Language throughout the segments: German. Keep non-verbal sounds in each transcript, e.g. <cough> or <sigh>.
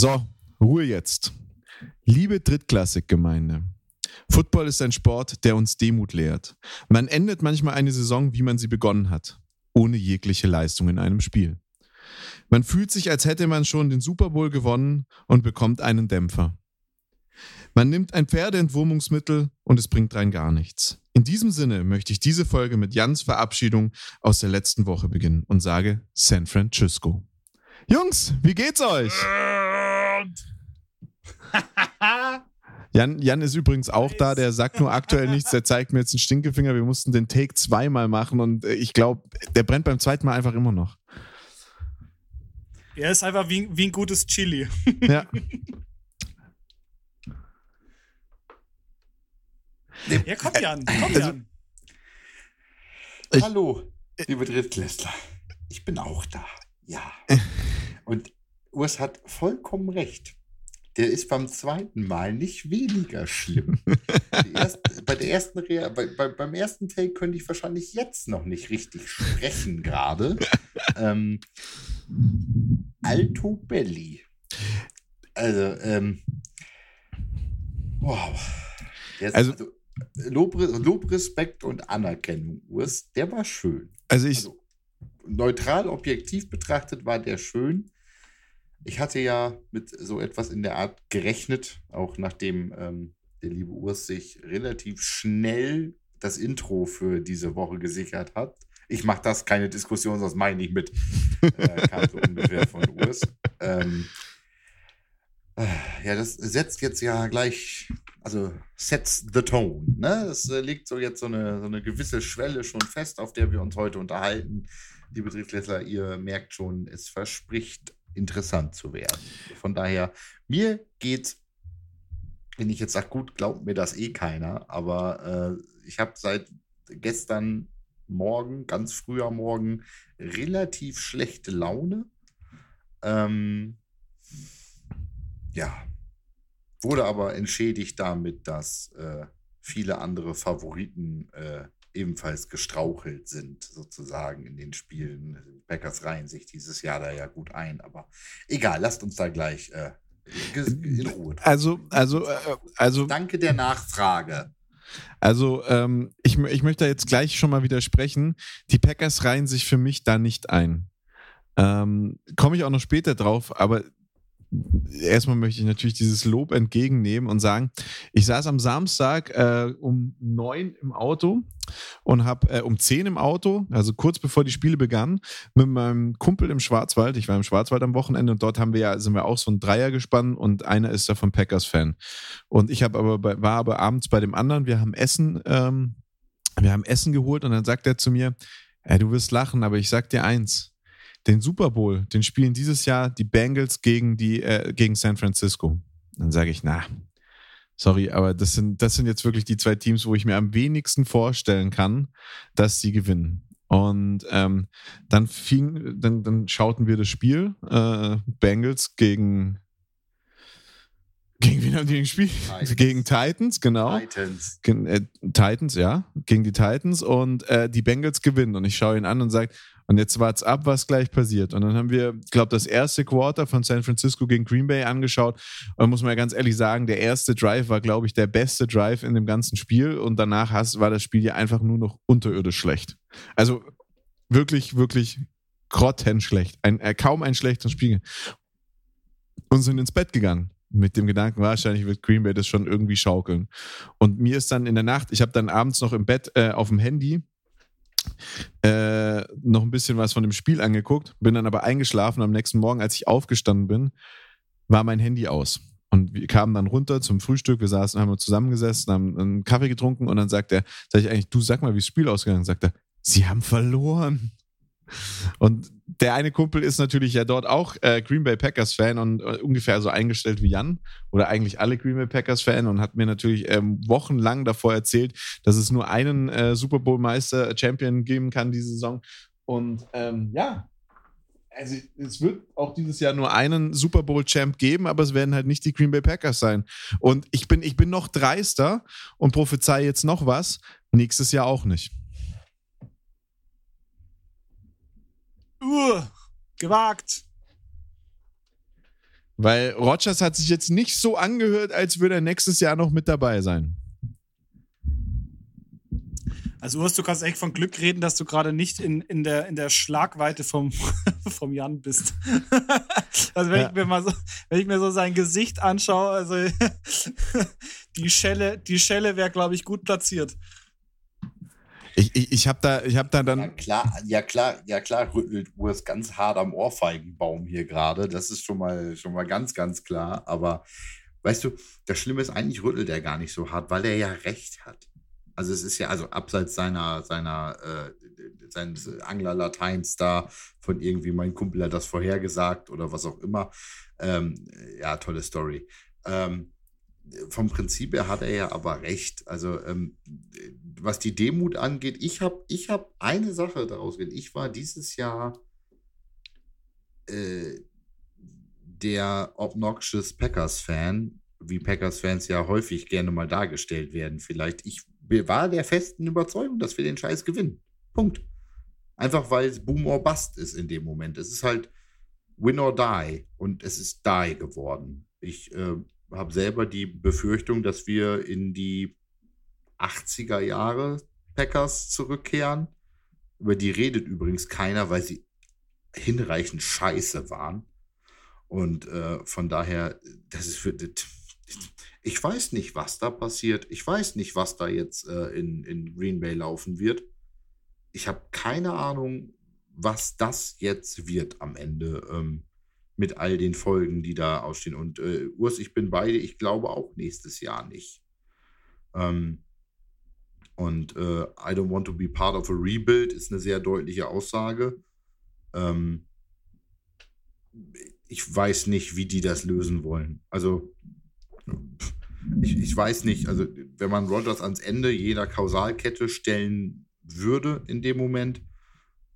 So, Ruhe jetzt. Liebe Drittklassik-Gemeinde. Football ist ein Sport, der uns Demut lehrt. Man endet manchmal eine Saison, wie man sie begonnen hat, ohne jegliche Leistung in einem Spiel. Man fühlt sich, als hätte man schon den Super Bowl gewonnen und bekommt einen Dämpfer. Man nimmt ein Pferdeentwurmungsmittel und es bringt rein gar nichts. In diesem Sinne möchte ich diese Folge mit Jans Verabschiedung aus der letzten Woche beginnen und sage San Francisco. Jungs, wie geht's euch? <laughs> Jan, Jan ist übrigens auch da, der sagt nur aktuell nichts, der zeigt mir jetzt einen Stinkefinger. Wir mussten den Take zweimal machen und äh, ich glaube, der brennt beim zweiten Mal einfach immer noch. Er ist einfach wie, wie ein gutes Chili. <laughs> Ja. Ja, komm Jan, komm Also, Jan. Ich- Hallo, liebe Drittklässler. Ich bin auch da. Ja. <laughs> Und Urs hat vollkommen recht. Der ist beim zweiten Mal nicht weniger schlimm. <laughs> Erste, bei der ersten Rea bei, bei, beim ersten Take könnte ich wahrscheinlich jetzt noch nicht richtig sprechen gerade. <laughs> ähm, Alto Belli. Also, ähm, wow. Ist, Also- also, Lob, Lob, Respekt und Anerkennung, Urs, der war schön. Also ich, Also, neutral, objektiv betrachtet war der schön. Ich hatte ja mit so etwas in der Art gerechnet, auch nachdem ähm, der liebe Urs sich relativ schnell das Intro für diese Woche gesichert hat. Ich mache das keine Diskussion, sonst meine ich mit. Äh, kam so ungefähr von Urs. Ähm, äh, ja, das setzt jetzt ja gleich, also sets the tone. Ne? Es äh, legt so jetzt so eine, so eine gewisse Schwelle schon fest, auf der wir uns heute unterhalten. Liebe Drittklässler, ihr merkt schon, es verspricht interessant zu werden. Von daher, mir geht's, wenn ich jetzt sage, gut, glaubt mir das eh keiner, aber äh, ich habe seit gestern Morgen, ganz früh am Morgen, relativ schlechte Laune. Ähm, ja, wurde aber entschädigt damit, dass äh, viele andere Favoriten äh, ebenfalls gestrauchelt sind, sozusagen in den Spielen. Die Packers reihen sich dieses Jahr da ja gut ein, aber egal, lasst uns da gleich äh, ge- in Ruhe. also, also, äh, also, Danke der Nachfrage. also, ähm, ich, ich möchte jetzt gleich schon mal widersprechen. Die Packers reihen sich für mich da nicht ein. Ähm, Komme ich auch noch später drauf, aber erstmal möchte ich natürlich dieses Lob entgegennehmen und sagen, ich saß am Samstag äh, um neun im Auto und habe äh, um zehn im Auto, also kurz bevor die Spiele begannen, mit meinem Kumpel im Schwarzwald. Ich war im Schwarzwald am Wochenende und dort haben wir ja, sind wir auch so ein Dreier gespannt und einer ist davon Packers-Fan. Und ich habe aber bei, war aber abends bei dem anderen, wir haben Essen, ähm, wir haben Essen geholt und dann sagt er zu mir, äh, du wirst lachen, aber ich sag dir eins. Den Super Bowl, den spielen dieses Jahr die Bengals gegen die äh, gegen San Francisco. Dann sage ich, na, sorry, aber das sind das sind jetzt wirklich die zwei Teams, wo ich mir am wenigsten vorstellen kann, dass sie gewinnen. Und ähm, dann fing, dann, dann schauten wir das Spiel äh, Bengals gegen gegen wen haben die gespielt? Titans. Gegen Titans, genau. Titans. Gen- äh, Titans, ja, gegen die Titans und äh, die Bengals gewinnen. Und ich schaue ihn an und sage, und jetzt wart's ab, was gleich passiert. Und dann haben wir, glaube das erste Quarter von San Francisco gegen Green Bay angeschaut. Und da muss man ja ganz ehrlich sagen, der erste Drive war, glaube ich, der beste Drive in dem ganzen Spiel. Und danach war das Spiel ja einfach nur noch unterirdisch schlecht. Also wirklich, wirklich grottenschlecht. Ein, äh, kaum ein schlechtes Spiel. Und sind ins Bett gegangen. Mit dem Gedanken, wahrscheinlich wird Green Bay das schon irgendwie schaukeln. Und mir ist dann in der Nacht, ich habe dann abends noch im Bett äh, auf dem Handy äh, noch ein bisschen was von dem Spiel angeguckt, bin dann aber eingeschlafen. Am nächsten Morgen, als ich aufgestanden bin, war mein Handy aus. Und wir kamen dann runter zum Frühstück, wir saßen, haben wir zusammengesessen, haben einen Kaffee getrunken und dann sagt er, sag ich eigentlich, du sag mal, wie das Spiel ausgegangen ist. Sagt er, sie haben verloren. Und der eine Kumpel ist natürlich ja dort auch äh, Green Bay Packers Fan und äh, ungefähr so eingestellt wie Jan oder eigentlich alle Green Bay Packers Fan und hat mir natürlich ähm, wochenlang davor erzählt, dass es nur einen äh, Super Bowl Meister äh, Champion geben kann diese Saison. Und ähm, ja, also es wird auch dieses Jahr nur einen Super Bowl Champ geben, aber es werden halt nicht die Green Bay Packers sein. Und ich bin, ich bin noch dreister und prophezei jetzt noch was. Nächstes Jahr auch nicht. Uh, gewagt. Weil Rogers hat sich jetzt nicht so angehört, als würde er nächstes Jahr noch mit dabei sein. Also Urs, du kannst echt von Glück reden, dass du gerade nicht in, in, der, in der Schlagweite vom, <laughs> vom Jan bist. <laughs> also wenn, ja. ich mir mal so, wenn ich mir so sein Gesicht anschaue, also <laughs> die Schelle, die Schelle wäre, glaube ich, gut platziert. Ich, ich, ich habe da, hab da dann. Ja klar, ja klar, ja klar rüttelt Urs ganz hart am Ohrfeigenbaum hier gerade. Das ist schon mal, schon mal ganz, ganz klar. Aber weißt du, das Schlimme ist, eigentlich rüttelt er gar nicht so hart, weil er ja recht hat. Also es ist ja, also abseits seiner, seiner, äh, seines Angler-Lateins da, von irgendwie mein Kumpel hat das vorhergesagt oder was auch immer. Ähm, ja, tolle Story. Ähm, vom Prinzip her hat er ja aber recht. Also ähm, was die Demut angeht, ich habe ich hab eine Sache daraus gehört. Ich war dieses Jahr äh, der Obnoxious Packers-Fan, wie Packers-Fans ja häufig gerne mal dargestellt werden. Vielleicht ich war der festen Überzeugung, dass wir den Scheiß gewinnen. Punkt. Einfach weil es Boom or Bust ist in dem Moment. Es ist halt Win or Die und es ist Die geworden. Ich äh, habe selber die Befürchtung, dass wir in die 80er Jahre Packers zurückkehren. Über die redet übrigens keiner, weil sie hinreichend scheiße waren. Und äh, von daher, das ist für. Ich weiß nicht, was da passiert. Ich weiß nicht, was da jetzt äh, in, in Green Bay laufen wird. Ich habe keine Ahnung, was das jetzt wird am Ende ähm, mit all den Folgen, die da ausstehen. Und äh, Urs, ich bin beide. Ich glaube auch nächstes Jahr nicht. Ähm, und äh, I don't want to be part of a rebuild ist eine sehr deutliche Aussage. Ähm, ich weiß nicht, wie die das lösen wollen. Also ich, ich weiß nicht, also wenn man Rogers ans Ende jeder Kausalkette stellen würde in dem Moment,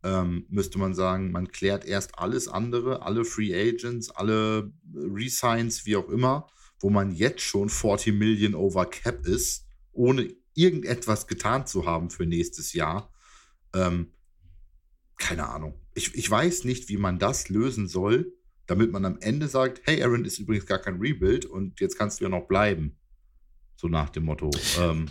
ähm, müsste man sagen, man klärt erst alles andere, alle Free Agents, alle Resigns, wie auch immer, wo man jetzt schon 40 Millionen over Cap ist, ohne irgendetwas getan zu haben für nächstes Jahr. Ähm, keine Ahnung. Ich, ich weiß nicht, wie man das lösen soll, damit man am Ende sagt, hey, Aaron ist übrigens gar kein Rebuild und jetzt kannst du ja noch bleiben. So nach dem Motto. Ähm,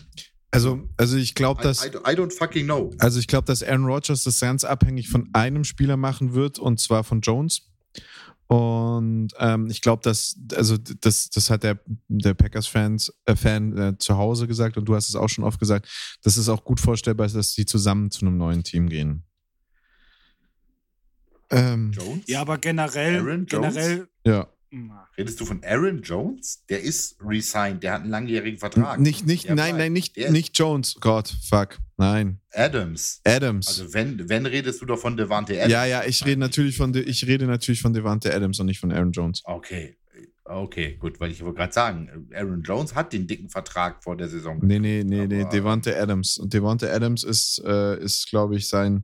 also, also ich glaube, dass. I, I, don't fucking know. Also ich glaube, dass Aaron Rodgers das ganz abhängig von einem Spieler machen wird, und zwar von Jones. Und ähm, ich glaube, dass, also das, das hat der, der Packers-Fans, äh, Fan äh, zu Hause gesagt und du hast es auch schon oft gesagt, das ist auch gut vorstellbar, dass sie zusammen zu einem neuen Team gehen. Ähm, Jones? Ja, aber generell, Aaron generell. Ja. Redest du von Aaron Jones? Der ist resigned, der hat einen langjährigen Vertrag. Nicht, nicht, nein, nein, nicht, nicht Jones. Gott, fuck. Nein. Adams. Adams. Also wenn, wenn redest du doch von Devante Adams. Ja, ja, ich rede natürlich von ich rede natürlich von Devante Adams und nicht von Aaron Jones. Okay. Okay, gut, weil ich wollte gerade sagen, Aaron Jones hat den dicken Vertrag vor der Saison. Nee, nee, nee, nee, Devante Adams. Und Devante Adams ist, äh, ist glaube ich, sein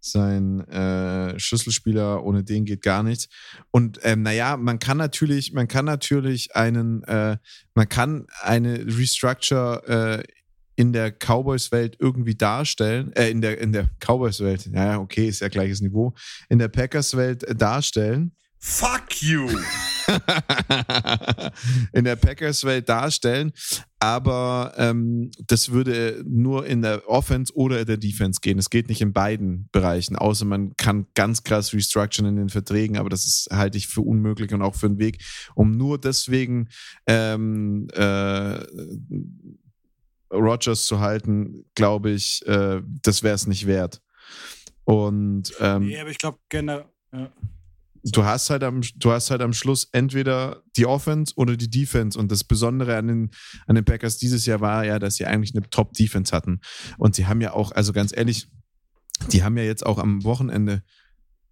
sein äh, Schlüsselspieler, ohne den geht gar nichts. Und ähm, naja, man kann natürlich, man kann natürlich einen, äh, man kann eine Restructure äh, in der Cowboys-Welt irgendwie darstellen, äh, in der, in der Cowboys-Welt, ja, okay, ist ja gleiches Niveau, in der Packers-Welt äh, darstellen. Fuck you! <laughs> in der Packers-Welt darstellen. Aber ähm, das würde nur in der Offense oder in der Defense gehen. Es geht nicht in beiden Bereichen, außer man kann ganz krass restructuren in den Verträgen, aber das ist, halte ich für unmöglich und auch für einen Weg, um nur deswegen ähm, äh, Rogers zu halten, glaube ich, äh, das wäre es nicht wert. Und ähm, nee, aber ich glaube generell. Ja du hast halt am, du hast halt am Schluss entweder die Offense oder die Defense. Und das Besondere an den, an den Packers dieses Jahr war ja, dass sie eigentlich eine Top-Defense hatten. Und sie haben ja auch, also ganz ehrlich, die haben ja jetzt auch am Wochenende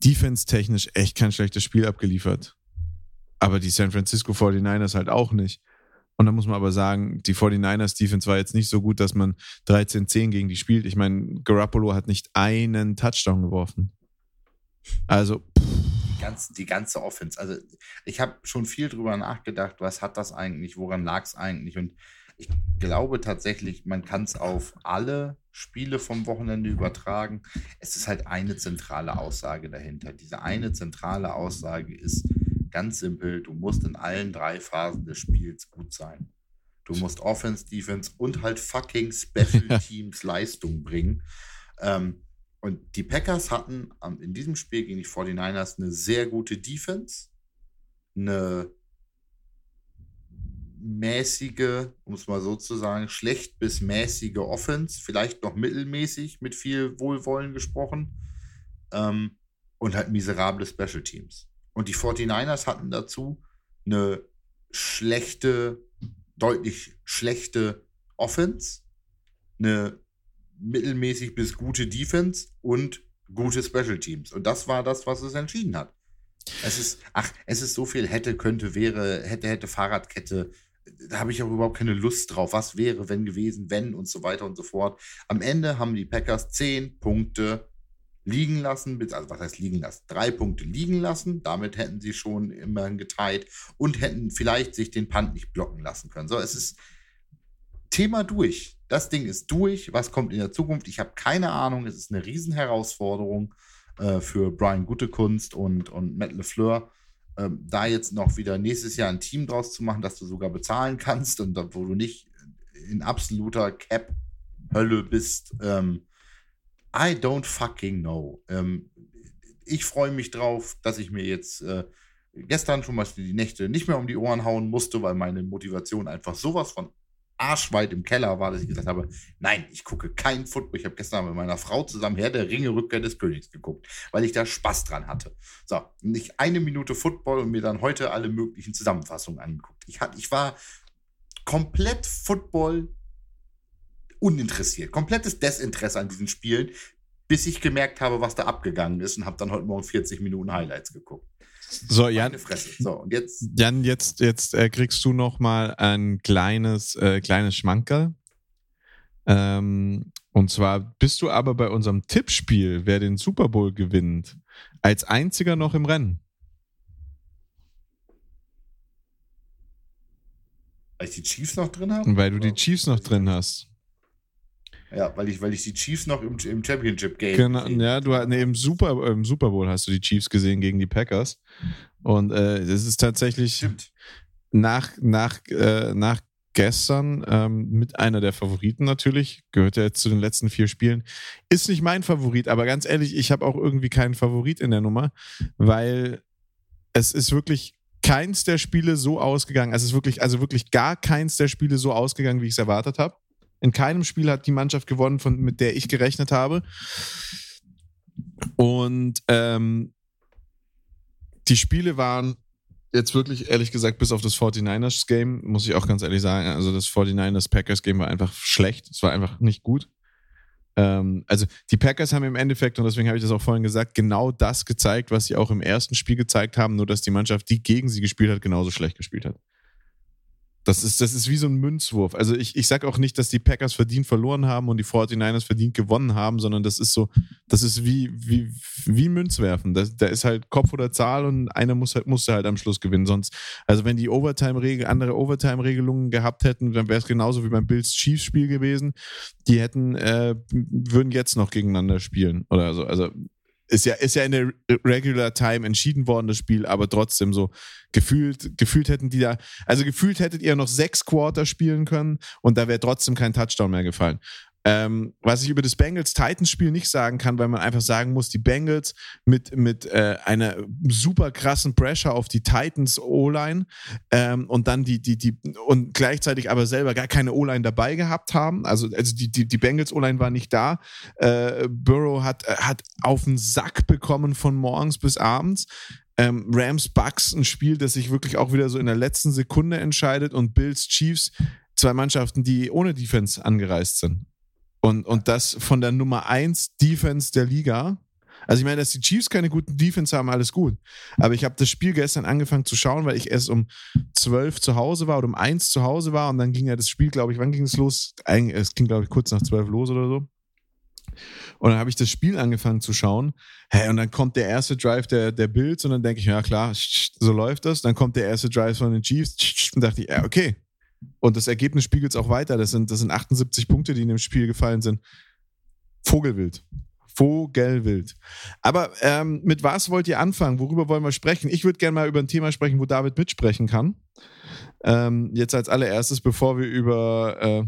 defense-technisch echt kein schlechtes Spiel abgeliefert. Aber die San Francisco 49ers halt auch nicht. Und da muss man aber sagen, die 49ers Defense war jetzt nicht so gut, dass man 13-10 gegen die spielt. Ich meine, Garoppolo hat nicht einen Touchdown geworfen. Also, ganze, die ganze Offense. Also ich habe schon viel drüber nachgedacht, was hat das eigentlich, woran lag es eigentlich? Und ich glaube tatsächlich, man kann es auf alle Spiele vom Wochenende übertragen. Es ist halt eine zentrale Aussage dahinter. Diese eine zentrale Aussage ist, Ganz simpel, du musst in allen drei Phasen des Spiels gut sein. Du musst Offense, Defense und halt fucking Special <laughs> Teams Leistung bringen. Ähm, und die Packers hatten in diesem Spiel gegen die 49ers eine sehr gute Defense, eine mäßige, um es mal so zu sagen, schlecht bis mäßige Offense, vielleicht noch mittelmäßig mit viel Wohlwollen gesprochen ähm, und halt miserable Special Teams. Und die 49ers hatten dazu eine schlechte, deutlich schlechte Offense, eine mittelmäßig bis gute Defense und gute Special Teams. Und das war das, was es entschieden hat. Es ist, ach, es ist so viel hätte, könnte, wäre, hätte, hätte, Fahrradkette. Da habe ich auch überhaupt keine Lust drauf. Was wäre, wenn gewesen, wenn und so weiter und so fort. Am Ende haben die Packers zehn Punkte liegen lassen, also was heißt liegen lassen? Drei Punkte liegen lassen. Damit hätten sie schon immerhin geteilt und hätten vielleicht sich den Punt nicht blocken lassen können. So, es ist Thema durch. Das Ding ist durch. Was kommt in der Zukunft? Ich habe keine Ahnung. Es ist eine Riesenherausforderung äh, für Brian Gutekunst und, und Matt LeFleur. Ähm, da jetzt noch wieder nächstes Jahr ein Team draus zu machen, das du sogar bezahlen kannst und wo du nicht in absoluter Cap-Hölle bist. Ähm, I don't fucking know. Ähm, ich freue mich drauf, dass ich mir jetzt äh, gestern schon mal die Nächte nicht mehr um die Ohren hauen musste, weil meine Motivation einfach sowas von arschweit im Keller war, dass ich gesagt habe, nein, ich gucke kein Football. Ich habe gestern mit meiner Frau zusammen Herr der Ringe Rückkehr des Königs geguckt, weil ich da Spaß dran hatte. So, nicht eine Minute Football und mir dann heute alle möglichen Zusammenfassungen angeguckt. Ich, hat, ich war komplett Football uninteressiert, komplettes Desinteresse an diesen Spielen, bis ich gemerkt habe, was da abgegangen ist und habe dann heute Morgen 40 Minuten Highlights geguckt. So, Jan, so, und jetzt, Jan, jetzt, jetzt äh, kriegst du noch mal ein kleines, äh, kleines Schmankerl. Ähm, und zwar bist du aber bei unserem Tippspiel, wer den Super Bowl gewinnt, als einziger noch im Rennen. Weil ich die Chiefs noch drin habe? Weil du die Chiefs noch drin hast. Ja, weil ich, weil ich die Chiefs noch im, im Championship Game. Genau, ja, du nee, im Super, im Super Bowl hast du die Chiefs gesehen gegen die Packers. Und äh, es ist tatsächlich Stimmt. nach, nach, äh, nach gestern ähm, mit einer der Favoriten natürlich. Gehört ja jetzt zu den letzten vier Spielen. Ist nicht mein Favorit, aber ganz ehrlich, ich habe auch irgendwie keinen Favorit in der Nummer, weil es ist wirklich keins der Spiele so ausgegangen. Es ist wirklich, also wirklich gar keins der Spiele so ausgegangen, wie ich es erwartet habe. In keinem Spiel hat die Mannschaft gewonnen, von, mit der ich gerechnet habe. Und ähm, die Spiele waren jetzt wirklich, ehrlich gesagt, bis auf das 49ers-Game, muss ich auch ganz ehrlich sagen, also das 49ers-Packers-Game war einfach schlecht. Es war einfach nicht gut. Ähm, also die Packers haben im Endeffekt, und deswegen habe ich das auch vorhin gesagt, genau das gezeigt, was sie auch im ersten Spiel gezeigt haben, nur dass die Mannschaft, die gegen sie gespielt hat, genauso schlecht gespielt hat. Das ist, das ist wie so ein Münzwurf. Also ich, ich sage auch nicht, dass die Packers verdient verloren haben und die 49ers verdient gewonnen haben, sondern das ist so, das ist wie, wie, wie Münzwerfen. Da, da ist halt Kopf oder Zahl und einer muss halt, musste halt am Schluss gewinnen. Sonst, also wenn die Overtime-Regel, andere Overtime-Regelungen gehabt hätten, dann wäre es genauso wie beim Bills Chiefs-Spiel gewesen. Die hätten, äh, würden jetzt noch gegeneinander spielen oder so. Also ist ja, ist ja in der Regular Time entschieden worden, das Spiel, aber trotzdem so gefühlt, gefühlt hätten die da, also gefühlt hättet ihr noch sechs Quarter spielen können und da wäre trotzdem kein Touchdown mehr gefallen. Ähm, was ich über das Bengals-Titans-Spiel nicht sagen kann, weil man einfach sagen muss, die Bengals mit, mit äh, einer super krassen Pressure auf die Titans O-Line ähm, und dann die, die, die, und gleichzeitig aber selber gar keine O-Line dabei gehabt haben. Also, also die, die, die Bengals O-Line war nicht da. Äh, Burrow hat, hat auf den Sack bekommen von morgens bis abends. Ähm, Rams Bucks ein Spiel, das sich wirklich auch wieder so in der letzten Sekunde entscheidet und Bills Chiefs zwei Mannschaften, die ohne Defense angereist sind. Und, und das von der Nummer 1 Defense der Liga. Also ich meine, dass die Chiefs keine guten Defense haben, alles gut. Aber ich habe das Spiel gestern angefangen zu schauen, weil ich erst um 12 zu Hause war oder um 1 zu Hause war und dann ging ja das Spiel, glaube ich, wann ging es los? Es ging, glaube ich, kurz nach 12 los oder so. Und dann habe ich das Spiel angefangen zu schauen. Hey, und dann kommt der erste Drive der, der Bills und dann denke ich, ja klar, so läuft das. Dann kommt der erste Drive von den Chiefs und dachte ich, ja, okay, und das Ergebnis spiegelt es auch weiter. Das sind, das sind 78 Punkte, die in dem Spiel gefallen sind. Vogelwild. Vogelwild. Aber ähm, mit was wollt ihr anfangen? Worüber wollen wir sprechen? Ich würde gerne mal über ein Thema sprechen, wo David mitsprechen kann. Ähm, jetzt als allererstes, bevor wir über äh,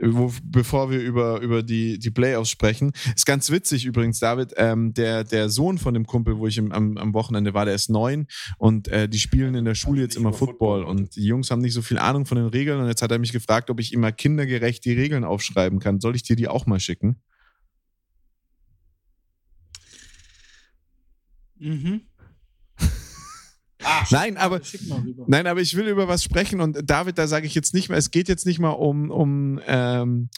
wo, bevor wir über, über die, die Playoffs sprechen. Ist ganz witzig übrigens, David, ähm, der, der Sohn von dem Kumpel, wo ich im, am, am Wochenende war, der ist neun und äh, die spielen in der Schule jetzt immer Football, und die Jungs haben nicht so viel Ahnung von den Regeln und jetzt hat er mich gefragt, ob ich ihm mal kindergerecht die Regeln aufschreiben kann. Soll ich dir die auch mal schicken? Mhm. Nein, aber, nein, aber ich will über was sprechen und David, da sage ich jetzt nicht mehr, es geht jetzt nicht mal um, um, ähm,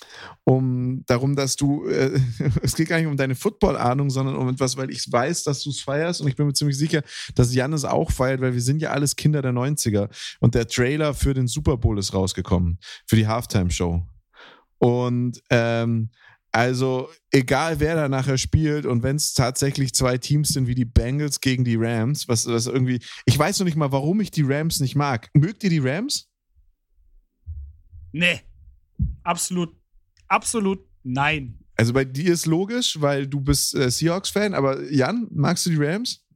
um darum, dass du, äh, <laughs> es geht gar nicht um deine Football-Ahnung, sondern um etwas, weil ich weiß, dass du es feierst und ich bin mir ziemlich sicher, dass Jan es auch feiert, weil wir sind ja alles Kinder der 90er und der Trailer für den Super Bowl ist rausgekommen, für die Halftime-Show. Und ähm, also, egal wer da nachher spielt und wenn es tatsächlich zwei Teams sind wie die Bengals gegen die Rams, was, was irgendwie. Ich weiß noch nicht mal, warum ich die Rams nicht mag. Mögt ihr die Rams? Nee. Absolut. Absolut nein. Also bei dir ist logisch, weil du bist äh, Seahawks-Fan, aber Jan, magst du die Rams?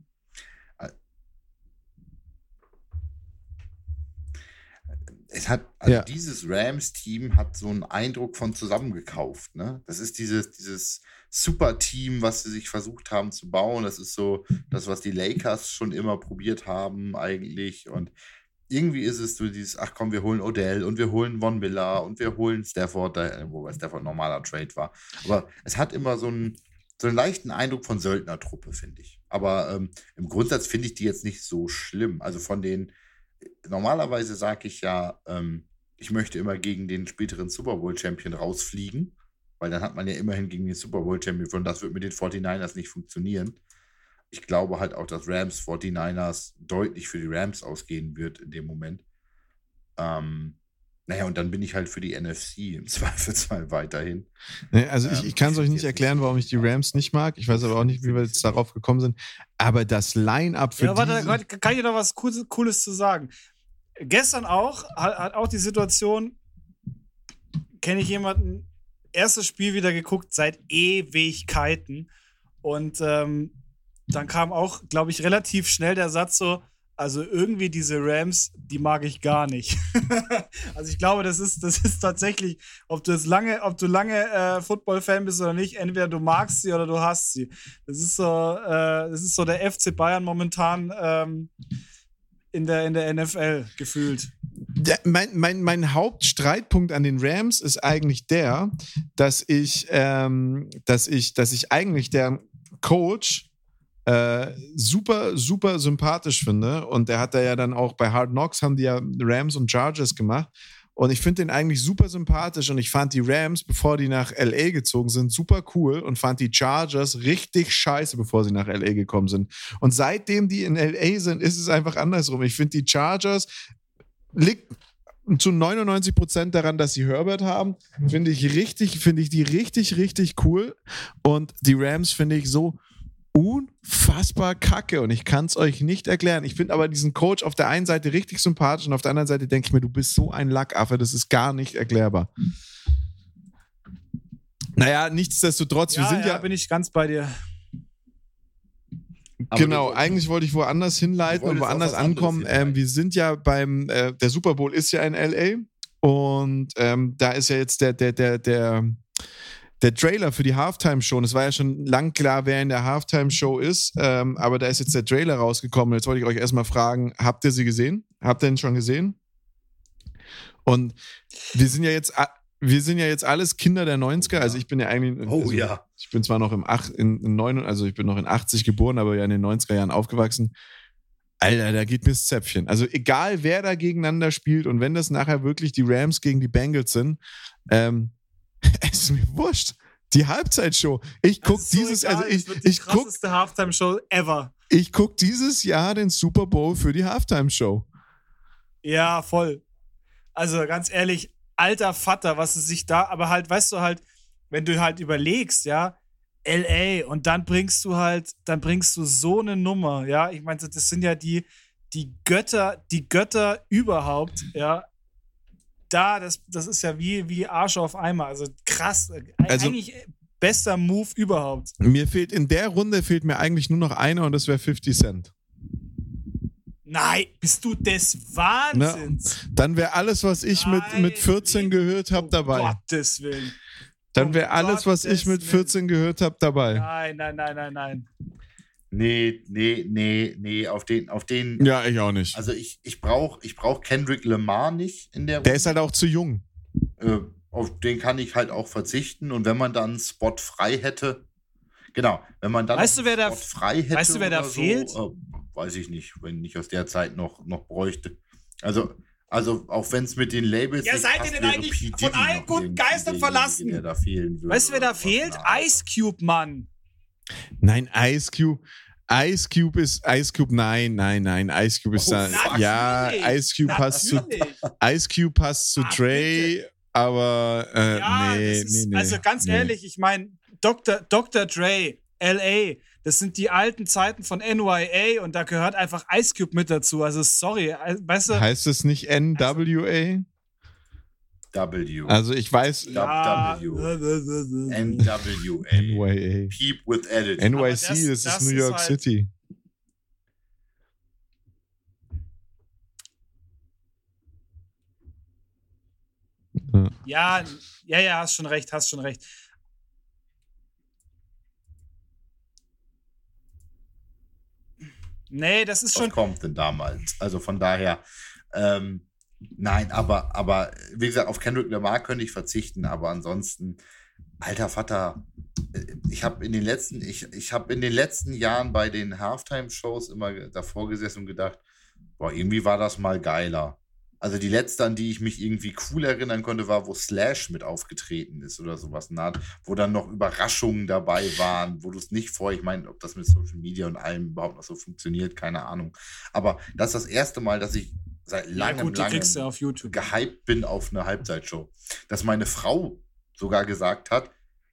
Es hat, also ja. dieses Rams-Team hat so einen Eindruck von zusammengekauft. Ne? Das ist dieses, dieses Super-Team, was sie sich versucht haben zu bauen. Das ist so das, was die Lakers schon immer probiert haben, eigentlich. Und irgendwie ist es so dieses, ach komm, wir holen Odell und wir holen Von Miller und wir holen Stafford, wobei Stafford ein normaler Trade war. Aber es hat immer so einen, so einen leichten Eindruck von Söldnertruppe, finde ich. Aber ähm, im Grundsatz finde ich die jetzt nicht so schlimm. Also von den normalerweise sage ich ja, ähm, ich möchte immer gegen den späteren Super Bowl Champion rausfliegen, weil dann hat man ja immerhin gegen den Super Bowl Champion und das wird mit den 49ers nicht funktionieren. Ich glaube halt auch, dass Rams 49ers deutlich für die Rams ausgehen wird in dem Moment. Ähm, naja, und dann bin ich halt für die NFC im <laughs> Zweifelsfall weiterhin. Nee, also ich, ähm, ich kann es euch nicht erklären, warum ich die Rams nicht mag. Ich weiß aber auch nicht, wie wir jetzt <laughs> darauf gekommen sind. Aber das Line-Up für Ja, warte, kann ich dir noch was Cooles, Cooles zu sagen? Gestern auch, hat, hat auch die Situation, kenne ich jemanden, erstes Spiel wieder geguckt seit Ewigkeiten. Und ähm, dann kam auch, glaube ich, relativ schnell der Satz so, also irgendwie diese Rams, die mag ich gar nicht. <laughs> also ich glaube, das ist, das ist tatsächlich, ob du es lange, ob du lange äh, Football-Fan bist oder nicht, entweder du magst sie oder du hast sie. Das ist so, äh, das ist so der FC Bayern momentan ähm, in der, in der NFL gefühlt. Ja, mein, mein, mein Hauptstreitpunkt an den Rams ist eigentlich der, dass ich, ähm, dass ich, dass ich eigentlich der Coach äh, super, super sympathisch finde. Und der hat da ja dann auch bei Hard Knocks haben die ja Rams und Chargers gemacht. Und ich finde den eigentlich super sympathisch und ich fand die Rams, bevor die nach LA gezogen sind, super cool und fand die Chargers richtig scheiße, bevor sie nach LA gekommen sind. Und seitdem die in LA sind, ist es einfach andersrum. Ich finde die Chargers liegt zu 99 Prozent daran, dass sie Herbert haben. Finde ich richtig, finde ich die richtig, richtig cool. Und die Rams finde ich so unfassbar kacke und ich kann es euch nicht erklären. Ich finde aber diesen Coach auf der einen Seite richtig sympathisch und auf der anderen Seite denke ich mir, du bist so ein Lackaffe, das ist gar nicht erklärbar. Naja, nichtsdestotrotz, ja, wir sind ja, ja. bin ich ganz bei dir. genau, eigentlich wollte ich woanders hinleiten und woanders ankommen. Ähm, wir sind ja beim, äh, der Super Bowl ist ja in LA und ähm, da ist ja jetzt der, der, der, der, der Trailer für die Halftime-Show, und es war ja schon lang klar, wer in der Halftime-Show ist, ähm, aber da ist jetzt der Trailer rausgekommen. Jetzt wollte ich euch erstmal fragen, habt ihr sie gesehen? Habt ihr ihn schon gesehen? Und wir sind ja jetzt, wir sind ja jetzt alles Kinder der 90er, also ich bin ja eigentlich. Oh also ja. Ich bin zwar noch im 8, in, in 9, also ich bin noch in 80 geboren, aber ja in den 90er Jahren aufgewachsen. Alter, da geht mir das Zäpfchen. Also egal, wer da gegeneinander spielt und wenn das nachher wirklich die Rams gegen die Bengals sind, ähm, <laughs> es ist mir wurscht. Die Halbzeitshow. Ich guck so dieses, egal. also ich, das wird die ich guck, Halftime-Show ever. Ich guck dieses Jahr den Super Bowl für die Halftime-Show. Ja, voll. Also ganz ehrlich, alter Vater, was es sich da, aber halt, weißt du halt, wenn du halt überlegst, ja, LA und dann bringst du halt, dann bringst du so eine Nummer, ja. Ich meine, das sind ja die, die Götter, die Götter überhaupt, ja da, das, das ist ja wie, wie Arsch auf Eimer. Also krass. Also, Eigentlich bester Move überhaupt. Mir fehlt in der Runde fehlt mir eigentlich nur noch einer und das wäre 50 Cent. Nein, bist du des Wahnsinns? Dann wäre alles, was ich mit, mit 14 gehört habe, dabei. Um Gottes Willen. Dann wäre alles, was ich mit Gottes 14 gehört habe, dabei. Nein, nein, nein, nein, nein. Nee, nee, nee, nee, auf den, auf den. Ja, ich auch nicht. Also ich, ich brauche ich brauch Kendrick Lamar nicht in der Der ist halt auch zu jung. äh, auf den kann ich halt auch verzichten. Und wenn man dann einen Spot frei hätte, genau, wenn man dann Weißt du, wer einen da- Spot frei hätte, weißt du, wer da oder fehlt? So, äh, weiß ich nicht, wenn ich aus der Zeit noch, noch bräuchte. Also, also auch wenn es mit den Labels. Ja, seid ihr denn eigentlich von allen guten Geistern verlassen? Der da fehlen würde Weißt du, wer da fehlt? Ice Cube, Mann. Nein, Ice Cube. Ice Cube ist Ice Cube, nein, nein, nein. Ice Cube ist Oh, da. Ja. Ice Cube passt zu. Ice Cube passt zu Ach, Dre, aber äh, Ja, nee, ist, nee, nee. also ganz nee. ehrlich, ich meine, Dr. Dr. Dre, LA, das sind die alten Zeiten von NYA und da gehört einfach Ice Cube mit dazu. Also sorry, äh, weißt du, Heißt es nicht NWA? W. Also ich weiß ja, W. NYA. NWA. NYA. Peep with Edit. NYC, Aber das, das- ist das New ist York halt- City. Ja. Ja, ja, ja, hast schon recht, hast schon recht. Nee, das ist Was schon. kommt denn damals? Also von daher, ähm, nein, aber, aber wie gesagt, auf Kendrick Lamar könnte ich verzichten, aber ansonsten, alter Vater, äh, ich habe in den letzten, ich, ich habe in den letzten Jahren bei den Halftime-Shows immer davor gesessen und gedacht, boah, irgendwie war das mal geiler. Also die letzte, an die ich mich irgendwie cool erinnern konnte, war, wo Slash mit aufgetreten ist oder sowas Art, wo dann noch Überraschungen dabei waren, wo du es nicht vor, ich meine, ob das mit Social Media und allem überhaupt noch so funktioniert, keine Ahnung. Aber das ist das erste Mal, dass ich seit Ja, langem, gut, die kriegst du langem auf YouTube. gehypt bin auf eine Halbzeitshow. Dass meine Frau sogar gesagt hat,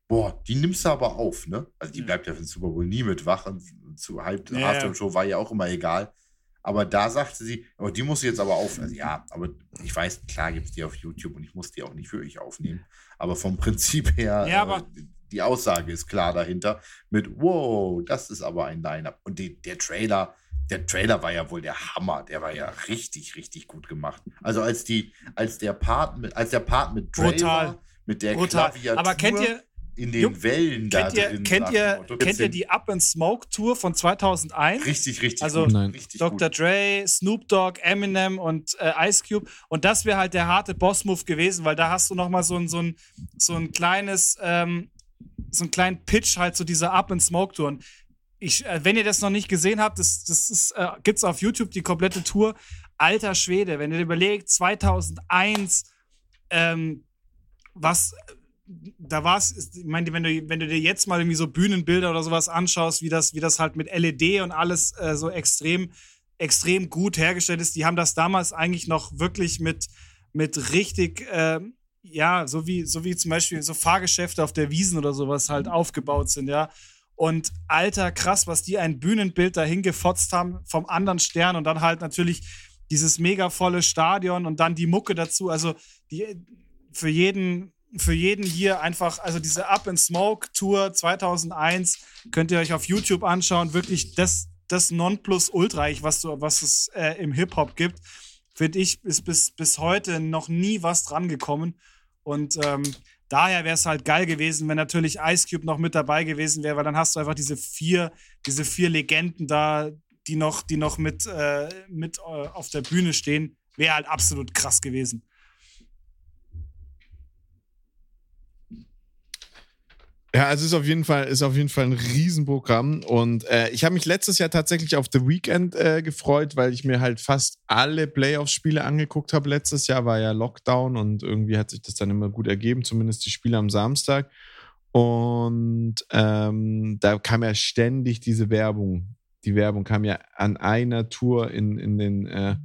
boah, die nimmst du aber auf, ne? Also die Ja. bleibt ja für den Super Bowl nie mit wach und zu Halb Ja, ja. Halftime-Show war ja auch immer egal. Aber da sagte sie, aber die muss jetzt aber auf. Also ja, aber ich weiß, klar gibt es die auf YouTube und ich muss die auch nicht für euch aufnehmen. Aber vom Prinzip her, Ja, aber- äh, die Aussage ist klar dahinter mit, wow, das ist aber ein Line-Up. Und die, der Trailer, der Trailer war ja wohl der Hammer. Der war ja richtig, richtig gut gemacht. Also als die, als der Part mit, als der Part mit Dre Brutal. war, mit der Brutal. Klaviatur Aber kennt ihr, in den Jupp, Wellen da kennt ihr, drin. kennt ihr, kennt ihr die Up and Smoke Tour von 2001? Richtig, richtig Also, gut. Richtig Dr. gut. Dre, Snoop Dogg, Eminem und äh, Ice Cube. Und das wäre halt der harte Boss-Move gewesen, weil da hast du noch mal so ein, so ein, so ein kleines, ähm, so einen kleinen Pitch halt zu dieser Up and Smoke Tour. Und ich, äh, wenn ihr das noch nicht gesehen habt, das, das ist, äh, gibt's auf YouTube die komplette Tour. Alter Schwede, wenn ihr überlegt, 2001, ähm, was da war es, ich meine, wenn du, wenn du dir jetzt mal irgendwie so Bühnenbilder oder sowas anschaust, wie das, wie das halt mit LED und alles äh, so extrem, extrem gut hergestellt ist, die haben das damals eigentlich noch wirklich mit, mit richtig, ähm, ja, so wie, so wie zum Beispiel so Fahrgeschäfte auf der Wiesen oder sowas halt aufgebaut sind, ja. Und alter, krass, was die ein Bühnenbild dahin gefotzt haben vom anderen Stern und dann halt natürlich dieses mega volle Stadion und dann die Mucke dazu. Also die, für jeden, für jeden hier einfach, also diese Up in Smoke Tour 2001 könnt ihr euch auf YouTube anschauen. Wirklich das, das Nonplusultra, was, du, was es äh, im Hip-Hop gibt, finde ich, ist bis, bis heute noch nie was dran gekommen. Und ähm, daher wäre es halt geil gewesen, wenn natürlich Ice Cube noch mit dabei gewesen wäre, weil dann hast du einfach diese vier, diese vier Legenden da, die noch, die noch mit, äh, mit äh, auf der Bühne stehen. Wäre halt absolut krass gewesen. Ja, also ist auf jeden Fall, ist auf jeden Fall ein Riesenprogramm. Und äh, ich habe mich letztes Jahr tatsächlich auf The Weekend äh, gefreut, weil ich mir halt fast alle Playoff-Spiele angeguckt habe. Letztes Jahr war ja Lockdown und irgendwie hat sich das dann immer gut ergeben, zumindest die Spiele am Samstag. Und ähm, da kam ja ständig diese Werbung. Die Werbung kam ja an einer Tour in, in den äh,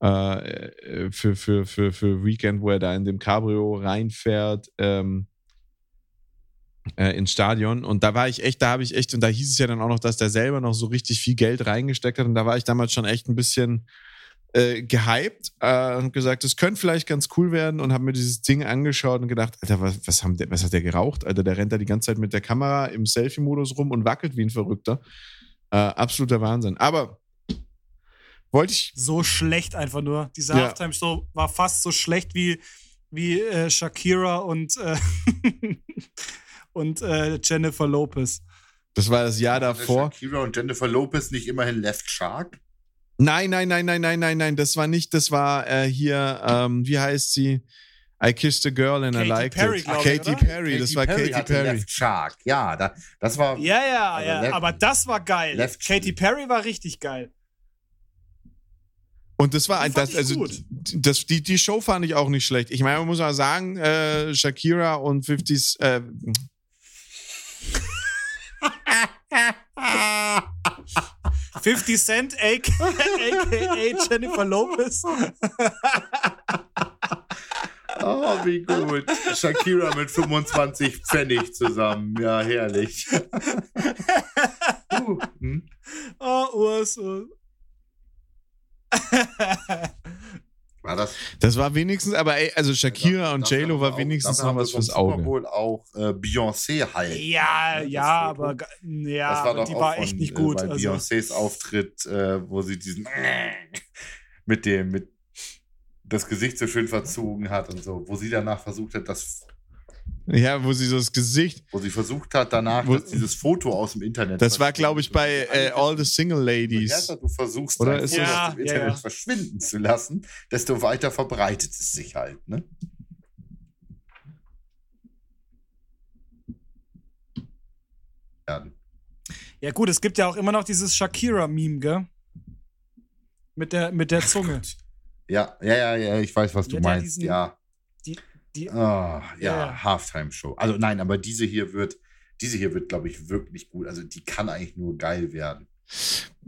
äh, für, für, für, für Weekend, wo er da in dem Cabrio reinfährt. Ähm, äh, ins Stadion. Und da war ich echt, da habe ich echt, und da hieß es ja dann auch noch, dass der selber noch so richtig viel Geld reingesteckt hat. Und da war ich damals schon echt ein bisschen, äh, gehypt äh, und gesagt, das könnte vielleicht ganz cool werden und habe mir dieses Ding angeschaut und gedacht, Alter, was, was, haben der, was hat der geraucht? Alter, der rennt da die ganze Zeit mit der Kamera im Selfie-Modus rum und wackelt wie ein Verrückter. Äh, absoluter Wahnsinn. Aber wollte ich. So schlecht einfach nur. Diese Ja. Halftime-Show war fast so schlecht wie, wie äh, Shakira und, äh, <laughs> und äh, Jennifer Lopez. Das war das Jahr davor. Shakira und Jennifer Lopez nicht immerhin Left Shark? Nein, nein, nein, nein, nein, nein, nein. Das war nicht, das war äh, hier, ähm, wie heißt sie? I kissed a girl and I Katy liked Perry, it. ich, Katy oder? Perry, das war Katy hatte Perry. Left Shark, ja, da, das war. Ja, ja, Also ja. Left- aber das war geil. Left- Katy Perry war richtig geil. Und das war Die ein, das, also das, die, die Show fand ich auch nicht schlecht. Ich meine, man muss mal sagen, äh, Shakira und 50s, äh, 50 Cent, aka, Jennifer Lopez. Oh, wie gut. Shakira mit 25 Pfennig zusammen. Ja, herrlich. uh, hm. Oh, Urs. Urs. War das? das war wenigstens, aber ey, also Shakira und Dafür J-Lo war auch- wenigstens noch haben was fürs Auge. Bowl auch äh, Beyoncé halt. ja, das ja, Foto. aber, ja, das war aber die war von, echt nicht äh, gut. Bei Also, Beyoncés Auftritt, äh, wo sie diesen <laughs> mit dem, mit das Gesicht so schön verzogen hat und so, wo sie danach versucht hat, das, Ja, wo sie so das Gesicht, wo sie versucht hat, danach Wo- dieses Foto aus dem Internet. das war, glaube ich, bei äh, All the Single Je Ladies. härter du versuchst, Oder ist das- aus dem Ja, ja, Internet ja. verschwinden zu lassen, desto weiter verbreitet es sich halt, ne? Ja, ja, gut, es gibt ja auch immer noch dieses Shakira-Meme, gell? Mit der, mit der Zunge. ja, ja, ja, ja, ich weiß, was du ja meinst, diesen- ja. Die, Ah, ja, Ja. Halftime-Show. Also nein, aber diese hier wird, diese hier wird, glaube ich, wirklich gut. Also die kann eigentlich nur geil werden.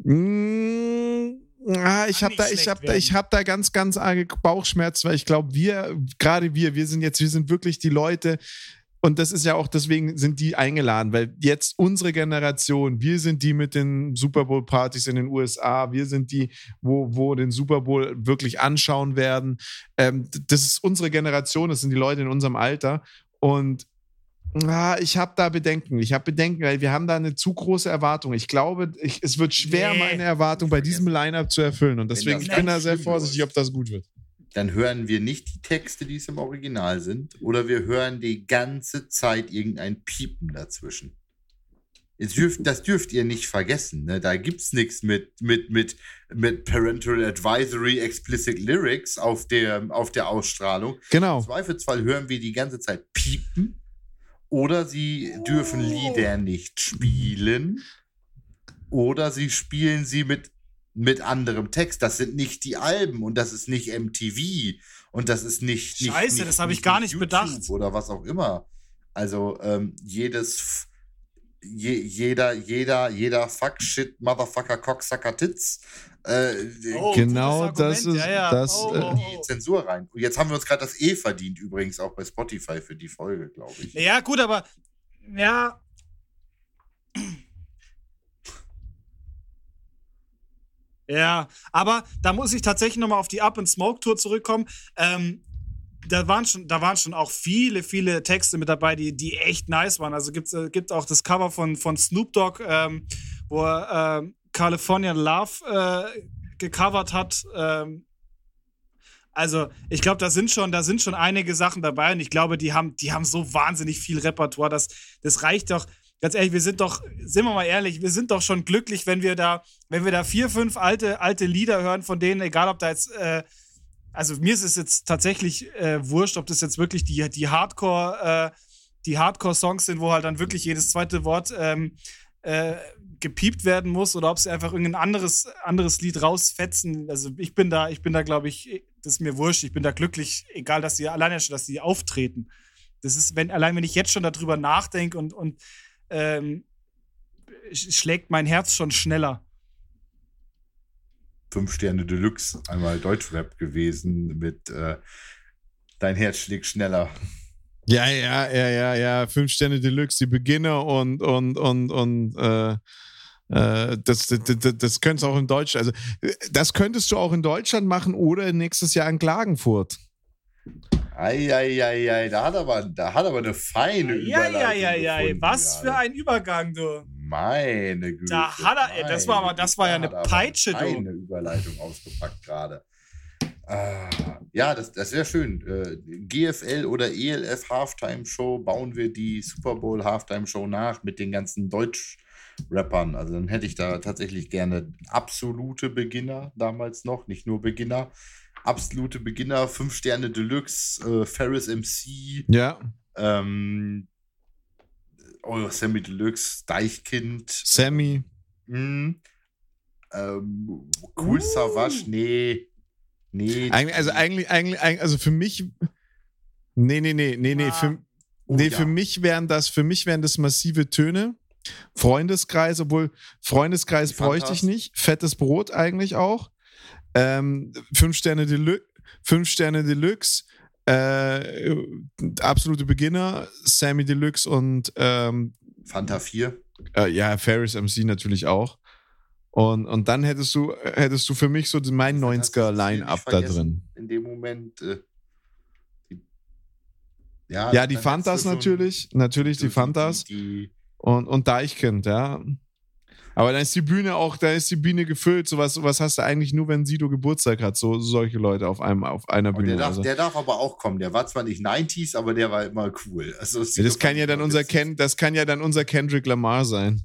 Mm, ah, ich habe da, ich habe da, werden. ich habe da ganz, ganz arge Bauchschmerzen, weil ich glaube, wir, gerade wir, wir sind jetzt, wir sind wirklich die Leute. Und das ist ja auch, deswegen sind die eingeladen, weil jetzt unsere Generation, wir sind die mit den Super Bowl-Partys in den USA, wir sind die, wo, wo den Super Bowl wirklich anschauen werden. Ähm, das ist unsere Generation, das sind die Leute in unserem Alter. Und Ah, ich habe da Bedenken. Ich habe Bedenken, weil wir haben da eine zu große Erwartung. Ich glaube, ich, es wird schwer, Nee. meine Erwartung bei diesem Line-Up zu erfüllen. Und deswegen, ich bin da sehr vorsichtig, ob das gut wird. Dann hören wir nicht die Texte, die es im Original sind, oder wir hören die ganze Zeit irgendein Piepen dazwischen. Ihr dürft, das dürft ihr nicht vergessen. Ne? Da gibt's nichts mit, mit, mit, mit Parental Advisory Explicit Lyrics auf der, auf der Ausstrahlung. Im Genau. Zweifelsfall hören wir die ganze Zeit piepen oder sie dürfen Lieder nicht spielen oder sie spielen sie mit, mit anderem Text. Das sind nicht die Alben und das ist nicht MTV und das ist nicht. nicht Scheiße, nicht, das habe ich gar nicht YouTube bedacht. Oder was auch immer. Also ähm, jedes. Je, jeder, jeder, jeder Fuck, Shit, Motherfucker, Cocksucker, Tits. Äh, Oh, genau das Argument. ist Ja, ja. das. Oh, äh, oh, die Zensur rein. Und jetzt haben wir uns gerade das E verdient, übrigens auch bei Spotify für die Folge, glaube ich. ja, gut, aber ja. Ja, aber da muss ich tatsächlich nochmal auf die Up and Smoke Tour zurückkommen. Ähm, da waren schon, da waren schon auch viele, viele Texte mit dabei, die, die echt nice waren. Also gibt's, äh, gibt auch das Cover von, von Snoop Dogg, ähm, wo er ähm, California Love äh, gecovert hat. Ähm, also, ich glaube, da sind schon, da sind schon einige Sachen dabei und ich glaube, die haben, die haben so wahnsinnig viel Repertoire, das, das reicht doch. Ganz ehrlich, wir sind doch, sind wir mal ehrlich, wir sind doch schon glücklich, wenn wir da, wenn wir da vier, fünf alte, alte Lieder hören, von denen, egal ob da jetzt, äh, also mir ist es jetzt tatsächlich äh, wurscht, ob das jetzt wirklich die, die Hardcore, äh, die Hardcore-Songs sind, wo halt dann wirklich jedes zweite Wort ähm, äh, gepiept werden muss oder ob sie einfach irgendein anderes, anderes Lied rausfetzen. Also ich bin da, ich bin da, glaube ich, das ist mir wurscht. Ich bin da glücklich, egal, dass sie alleine schon, dass sie auftreten. Das ist, wenn, allein wenn ich jetzt schon darüber nachdenke und, und ähm, sch- schlägt mein Herz schon schneller. Fünf Sterne Deluxe, einmal Deutschrap gewesen mit äh, Dein Herz schlägt schneller. Ja, ja, ja, ja, ja. Fünf Sterne Deluxe, die Beginner und, und, und, und, äh, Äh, das, das, das, das könntest du auch in Deutschland, also das könntest du auch in Deutschland machen oder nächstes Jahr in Klagenfurt. Eieiei, da hat aber, da hat aber eine feine Überleitung. Eieiei, was für ein Übergang, du. Meine Güte. Da hat er, ey, das war aber, das war ja eine Peitsche, du. Eine Überleitung ausgepackt gerade. Ah, ja, das, das wäre schön. Äh, GFL oder ELF Halftime Show bauen wir die Super Bowl Halftime Show nach mit den ganzen Deutsch-Rappern. Also dann hätte ich da tatsächlich gerne absolute Beginner damals noch, nicht nur Beginner. Absolute Beginner, 5 Sterne Deluxe, äh, Ferris MC, Ja, ähm, oh, Sammy Deluxe, Deichkind, Sammy. hm, ähm, Cool Uh. Savage, nee. Nee. Eigentlich, also eigentlich, eigentlich, also für mich, nee, nee, nee, nee, nee, Ah. für, Oh, nee, ja. für mich wären das, für mich wären das massive Töne. Freundeskreis, obwohl Freundeskreis bräuchte ich nicht. Fettes Brot eigentlich auch. Ähm, fünf Sterne Deluxe, fünf Sterne Deluxe, äh, absolute Beginner, Sammy Deluxe und ähm, Fanta 4. äh, ja, Ferris MC natürlich auch. Und, und dann hättest du, hättest du für mich so mein Das hast du 90er nicht Line-Up da vergessen. drin. In dem Moment. Äh, die, ja, Ja, die Fantas natürlich, natürlich so die Fantas Die, die, und, und Deichkind, ja. Aber dann ist die Bühne auch, da ist die Bühne gefüllt. Sowas, sowas hast du eigentlich nur, wenn Sido Geburtstag hat. So solche Leute auf einem, auf einer und der Bühne. darf, Also. der darf aber auch kommen. Der war zwar nicht 90s, aber der war immer cool. Also Ja, das kann ja dann unser Ken, das kann ja dann unser Kendrick Lamar sein.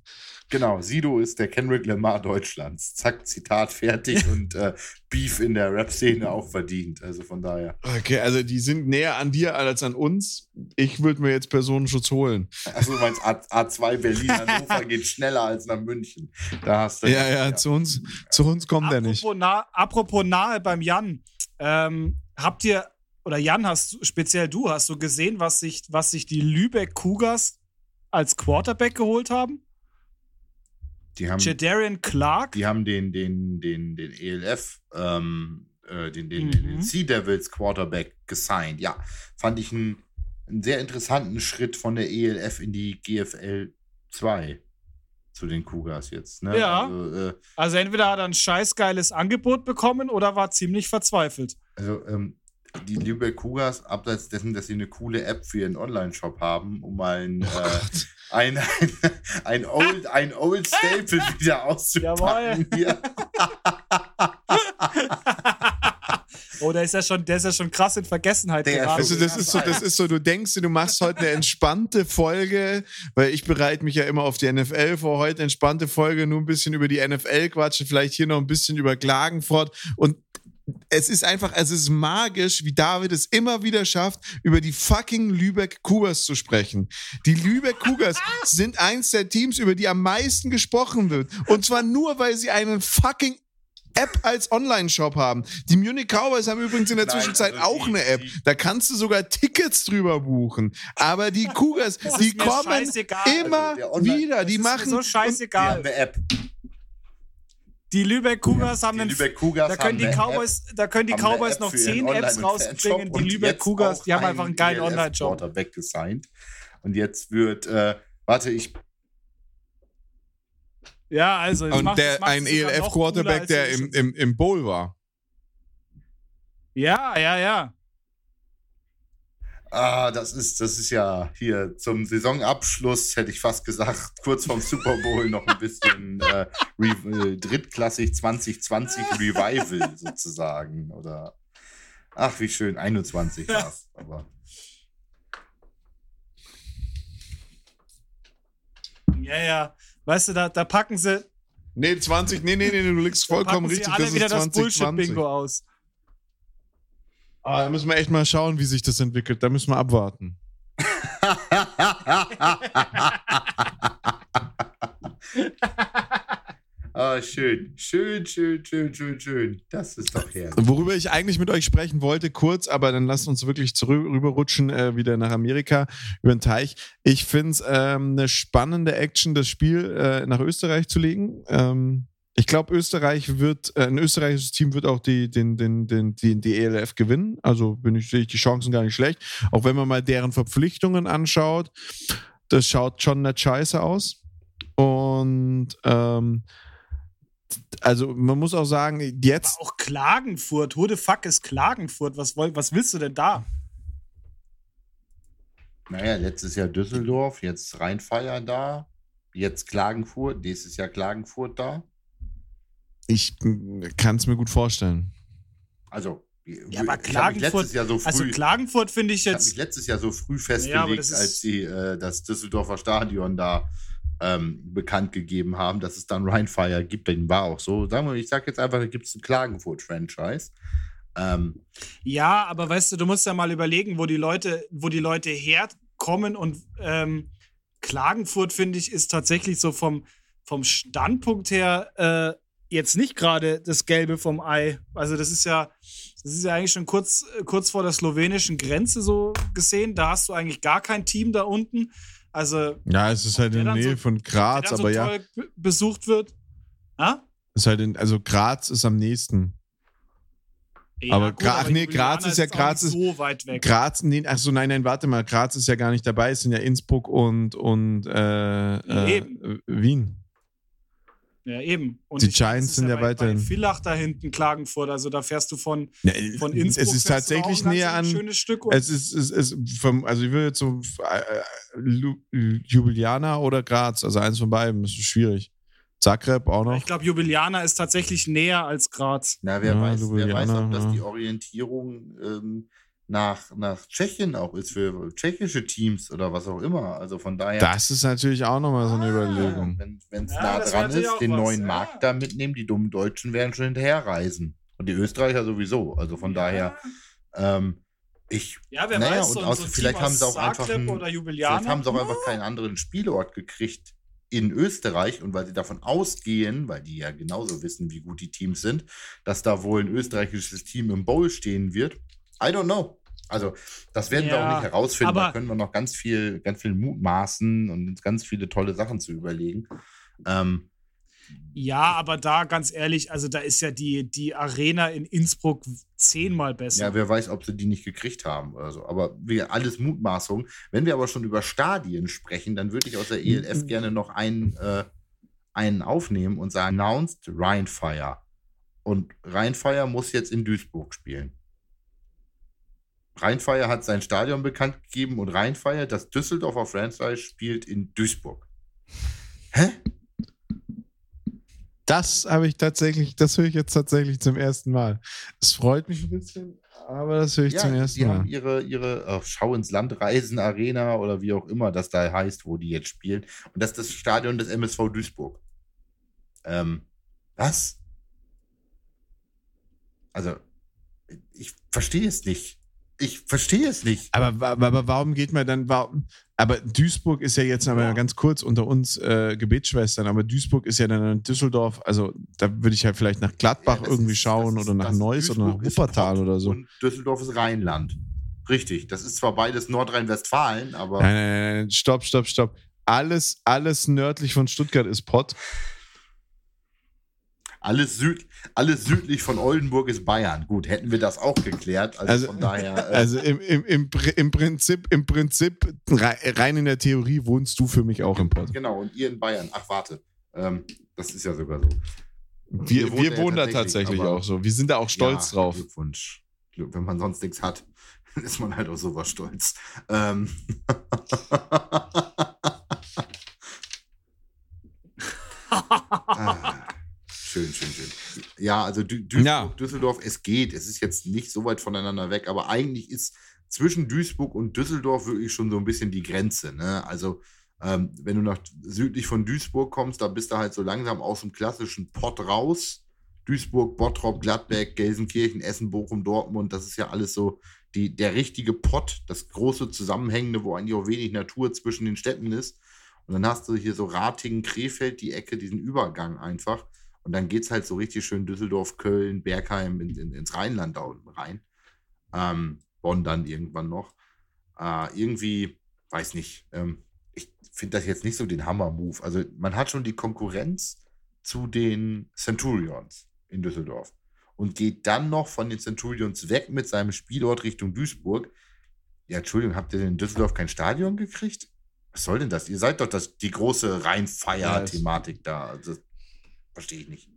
Genau, Sido ist der Kendrick Lamar Deutschlands. Zack, Zitat fertig <laughs> und äh, Beef in der Rap-Szene auch verdient. Also von daher. Okay, also die sind näher an dir als an uns. Ich würde mir jetzt Personenschutz holen. Achso, du meinst A, A2 Berlin Hannover <laughs> geht schneller als nach München. Da hast du. Ja, ja, zu uns, zu uns kommt er nicht. Apropos, nah, apropos nahe beim Jan. Ähm, habt ihr, oder Jan, hast du- speziell du, hast du gesehen, was sich, was sich die Lübeck Cougars als Quarterback geholt haben? Die haben, Jadarian Clark? die haben den, den, den, den ELF, ähm, äh, den, den, Mhm. den Sea Devils Quarterback gesigned. Ja, fand ich einen, einen sehr interessanten Schritt von der ELF in die GFL 2 zu den Cougars jetzt. Ne? Ja. Also, äh, Also entweder hat er ein scheißgeiles Angebot bekommen oder war ziemlich verzweifelt. Also, ähm, die Lübeck Cougars, abseits dessen, dass sie eine coole App für ihren Online-Shop haben, um mal ein, Oh äh, ein, ein, ein, Old, ein Old Staple <laughs> wieder auszupacken. Hier. <laughs> oh, der ist ja schon, der ist ja schon krass in Vergessenheit Der geraten. Also das ist so, das ist so, du denkst, dir, du machst heute eine entspannte Folge, weil ich bereite mich ja immer auf die NFL vor. Heute entspannte Folge, nur ein bisschen über die NFL quatschen, vielleicht hier noch ein bisschen über Klagenfurt und es ist einfach, es ist magisch, wie David es immer wieder schafft, über die fucking Lübeck Cougars zu sprechen. Die Lübeck Cougars <laughs> sind eins der Teams, über die am meisten gesprochen wird. Und zwar nur, weil sie einen fucking App als Online-Shop haben. Die Munich Cowboys haben übrigens in der Nein, Zwischenzeit also auch eine App. Da kannst du sogar Tickets drüber buchen. Aber die <laughs> Cougars, die kommen immer Also wieder. Die Das ist mir machen. so Die scheißegal. haben eine App. Die Lübeck Cougars haben Die einen Lübeck Cougars da können die Cowboys, da können die Cowboys App noch zehn Apps und rausbringen. Die Lübeck Cougars, die haben einfach einen geilen Online-Shop. Und jetzt wird, äh, warte, ich Ja, also es Und macht- es der, macht ein ELF-Quarterback, der im, im, im Bowl war. Ja, ja, ja. Ah, das ist, das ist ja hier zum Saisonabschluss, hätte ich fast gesagt, kurz vorm Super Bowl noch ein bisschen <laughs> äh, Re äh, drittklassig 2020 Revival sozusagen. Oder ach, wie schön, 21 war's, aber Ja, ja. Weißt du, da, da packen sie, Nee, 20, nee, nee, nee, du liegst da vollkommen packen sie richtig. alle Das wieder ist das 2020. Bullshit-Bingo aus. Ah, da müssen wir echt mal schauen, wie sich das entwickelt. Da müssen wir abwarten. <laughs> ah, schön, schön, schön, schön, schön, schön. Das ist doch herrlich. Worüber ich eigentlich mit euch sprechen wollte, kurz, aber dann lasst uns wirklich zurück, rüberrutschen, äh, wieder nach Amerika, über den Teich. Ich finde es ähm, eine spannende Action, das Spiel äh, nach Österreich zu legen. Ähm, ich glaube, Österreich wird, äh, ein österreichisches Team wird auch die, den, den, den, die, die ELF gewinnen. Also bin ich, sehe ich die Chancen gar nicht schlecht. Auch wenn man mal deren Verpflichtungen anschaut, das schaut schon nicht scheiße aus. Und ähm, also man muss auch sagen, jetzt. Aber auch Klagenfurt, who the fuck ist Klagenfurt? Was, was willst du denn da? Naja, letztes Jahr Düsseldorf, jetzt Rheinfeier da, jetzt Klagenfurt, nächstes Jahr Klagenfurt da. Ich kann es mir gut vorstellen. Also, ja, aber Klagenfurt, so früh, also Klagenfurt finde ich jetzt. Ich habe mich letztes Jahr so früh festgelegt, ja, als sie äh, das Düsseldorfer Stadion da ähm, bekannt gegeben haben, dass es dann Rheinfire gibt. Den war auch so. Sagen wir, ich sage jetzt einfach, da gibt es ein Klagenfurt-Franchise. Ähm, ja, aber weißt du, du musst ja mal überlegen, wo die Leute, wo die Leute herkommen und ähm, Klagenfurt, finde ich, ist tatsächlich so vom, vom Standpunkt her äh, jetzt nicht gerade das Gelbe vom Ei. Also, das ist ja, das ist ja eigentlich schon kurz, kurz vor der slowenischen Grenze so gesehen. Da hast du eigentlich gar kein Team da unten. Also. Ja, es ist halt in der Nähe so, von Graz, aber so ja. besucht wird. Ha? Ist halt in, also Graz ist am nächsten. Ja, aber, gut, aber nee, Graz ist ja Graz ist so weit weg. Graz, nee, achso, nein, nein, warte mal, Graz ist ja gar nicht dabei, es sind ja Innsbruck und, und äh, äh, Wien. Ja, eben. Und die Giants sind ja, ja weiterhin. Villach da hinten, Klagenfurt, also da fährst du von, ja, von Innsbruck. Es ist tatsächlich näher an. Schönes Stück es ist, es ist vom, also ich würde jetzt so äh, Jubiliana oder Graz, also eins von beiden, das ist schwierig. Zagreb auch noch. Ich glaube, Jubiliana ist tatsächlich näher als Graz. Na, wer, ja, weiß, wer weiß, ob das die Orientierung ähm, nach, nach Tschechien auch ist für tschechische Teams oder was auch immer. Also von daher. Das ist natürlich auch nochmal so eine ah, Überlegung. Wenn es ja, nah dran ist, den was, neuen ja. Markt da mitnehmen, die dummen Deutschen werden schon hinterherreisen. Und die Österreicher sowieso. Also von ja. daher. Ähm, ich, ja, wer naja, weiß, so, und außer, so vielleicht haben sie auch einfach einen, vielleicht haben sie auch einfach keinen anderen Spielort gekriegt in Österreich und weil sie davon ausgehen, weil die ja genauso wissen, wie gut die Teams sind, dass da wohl ein österreichisches Team im Bowl stehen wird, I don't know. Also, das werden ja, wir auch nicht herausfinden. Da können wir noch ganz viel, ganz viel mutmaßen und ganz viele tolle Sachen zu überlegen. Ähm, ja, aber da ganz ehrlich, also da ist ja die, die Arena in Innsbruck zehnmal besser. Ja, wer weiß, ob sie die nicht gekriegt haben oder so. Aber wir alles Mutmaßung. Wenn wir aber schon über Stadien sprechen, dann würde ich aus der ELF mhm. gerne noch einen, äh, einen aufnehmen und sagen: Announced Rheinfire. Und Rheinfire muss jetzt in Duisburg spielen. Rheinfeier hat sein Stadion bekannt gegeben und Rheinfeier, das Düsseldorfer Franchise, spielt in Duisburg. Hä? Das habe ich tatsächlich, das höre ich jetzt tatsächlich zum ersten Mal. Es freut mich ein bisschen, aber das höre ich ja, zum ersten die Mal. Die haben ihre, ihre oh, Schau ins Land Reisen Arena oder wie auch immer das da heißt, wo die jetzt spielen. Und das ist das Stadion des MSV Duisburg. Ähm, was? Also, ich verstehe es nicht. Ich verstehe es nicht. Aber, aber, warum geht man dann? Warum, aber Duisburg ist ja jetzt aber ja. ganz kurz unter uns äh, Gebetsschwestern, aber Duisburg ist ja dann in Düsseldorf. Also da würde ich halt vielleicht nach Gladbach ja, irgendwie ist, schauen oder nach Neuss oder nach Wuppertal oder so. Und Düsseldorf ist Rheinland. Richtig. Das ist zwar beides Nordrhein-Westfalen, aber. Nein, nein, nein, stopp, stopp, stopp. Alles, alles nördlich von Stuttgart ist Pott. Alles, süd, alles südlich von Oldenburg ist Bayern. Gut, hätten wir das auch geklärt. Also, also von daher. Äh also im, im, im, im, Prinzip, im Prinzip, rein in der Theorie, wohnst du für mich auch im Pott. Genau, und ihr in Bayern. Ach, warte. Ähm, das ist ja sogar so. Wir, wir, wir wohnen da tatsächlich auch so. Wir sind da auch stolz ja, drauf. Glückwunsch. Wenn man sonst nichts hat, <laughs> ist man halt auf sowas stolz. Ähm. <laughs> ah. Schön, schön, schön. Ja, also Duisburg, ja. Düsseldorf, es geht. Es ist jetzt nicht so weit voneinander weg, aber eigentlich ist zwischen Duisburg und Düsseldorf wirklich schon so ein bisschen die Grenze. Ne? Also, ähm, wenn du nach südlich von Duisburg kommst, da bist du halt so langsam aus dem klassischen Pott raus. Duisburg, Bottrop, Gladbeck, Gelsenkirchen, Essen, Bochum, Dortmund, das ist ja alles so die, der richtige Pott, das große Zusammenhängende, wo eigentlich auch wenig Natur zwischen den Städten ist. Und dann hast du hier so Ratingen, Krefeld, die Ecke, diesen Übergang einfach. Und dann geht es halt so richtig schön Düsseldorf, Köln, Bergheim in, in, ins Rheinland da unten rein. Ähm, Bonn dann irgendwann noch. Äh, irgendwie, weiß nicht, ähm, ich finde das jetzt nicht so den Hammer-Move. Also man hat schon die Konkurrenz zu den Centurions in Düsseldorf und geht dann noch von den Centurions weg mit seinem Spielort Richtung Duisburg. Ja, Entschuldigung, habt ihr in Düsseldorf kein Stadion gekriegt? Was soll denn das? Ihr seid doch das, die große Rheinfeier-Thematik da. Also, verstehe ich nicht.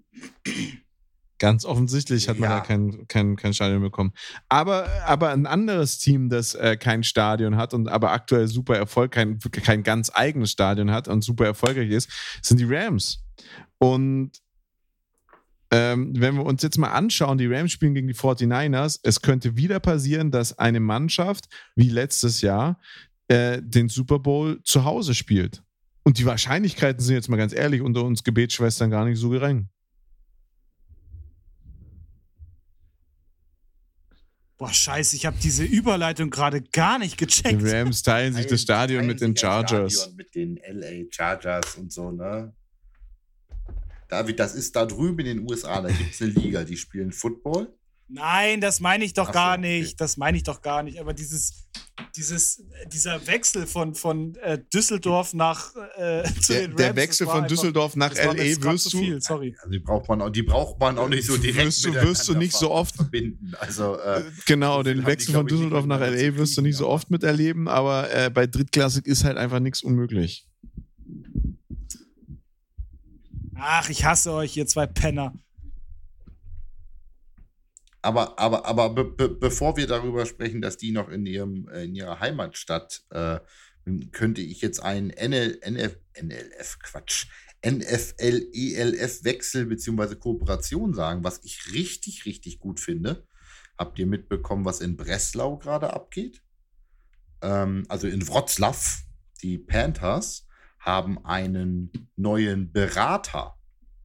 Ganz offensichtlich hat man Ja. da kein, kein, kein Stadion bekommen. Aber, aber ein anderes Team, das äh, kein Stadion hat und aber aktuell super Erfolg, kein, kein ganz eigenes Stadion hat und super erfolgreich ist, sind die Rams. Und ähm, wenn wir uns jetzt mal anschauen, die Rams spielen gegen die 49ers, es könnte wieder passieren, dass eine Mannschaft wie letztes Jahr äh, den Super Bowl zu Hause spielt. Und die Wahrscheinlichkeiten sind jetzt mal ganz ehrlich unter uns Gebetsschwestern gar nicht so gering. Boah, scheiße, ich habe diese Überleitung gerade gar nicht Die gecheckt. Rams teilen sich das Stadion mit den Chargers. Stadion mit den LA Chargers und so, ne? David, das ist da drüben in den USA, da gibt es eine Liga, die spielen Football. Nein, das meine ich doch Ach so, gar okay. nicht. Das meine ich doch gar nicht. Aber dieses, dieses, dieser Wechsel von, von äh, Düsseldorf nach äh, <laughs> zu Der, den der Rams, Wechsel das war von einfach- Düsseldorf nach LA wirst du, viel, sorry. Also die braucht man auch, die braucht man auch nicht so direkt Wirst du- wirst du nicht so oft- verbinden. Also äh, genau, so viel den Wechsel die, von Düsseldorf nach LA wirst du nicht so oft miterleben, aber äh, bei Drittklassik ist halt einfach nichts unmöglich. Ach, ich hasse euch, ihr zwei Penner. Aber, aber, aber be be bevor wir darüber sprechen, dass die noch in, ihrem, äh, in ihrer Heimatstadt, äh, könnte ich jetzt einen NL, NF, NLF, Quatsch, NFL, ELF Wechsel bzw. Kooperation sagen, was ich richtig, richtig gut finde. Habt ihr mitbekommen, was in Breslau gerade abgeht? Ähm, also in Wroclaw, die Panthers haben einen neuen Berater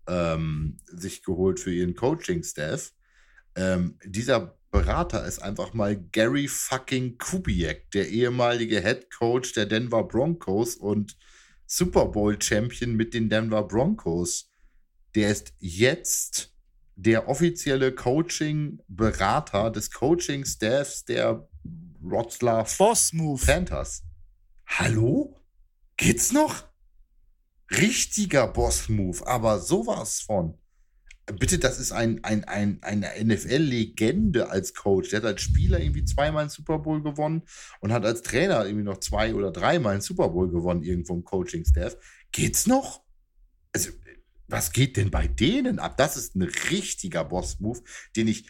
ähm, sich geholt für ihren Coaching-Staff. Ähm, dieser Berater ist einfach mal Gary fucking Kubiak, der ehemalige Head Coach der Denver Broncos und Super Bowl Champion mit den Denver Broncos. Der ist jetzt der offizielle Coaching-Berater des Coaching-Staffs der Wroclaw. Panthers. Hallo? Geht's noch? Richtiger Boss-Move, aber sowas von. Bitte, das ist ein, ein, ein, eine NFL-Legende als Coach. Der hat als Spieler irgendwie zweimal einen Super Bowl gewonnen und hat als Trainer irgendwie noch zwei oder dreimal einen Super Bowl gewonnen, irgendwo im Coaching-Staff. Geht's noch? Also, was geht denn bei denen ab? Das ist ein richtiger Boss-Move, den ich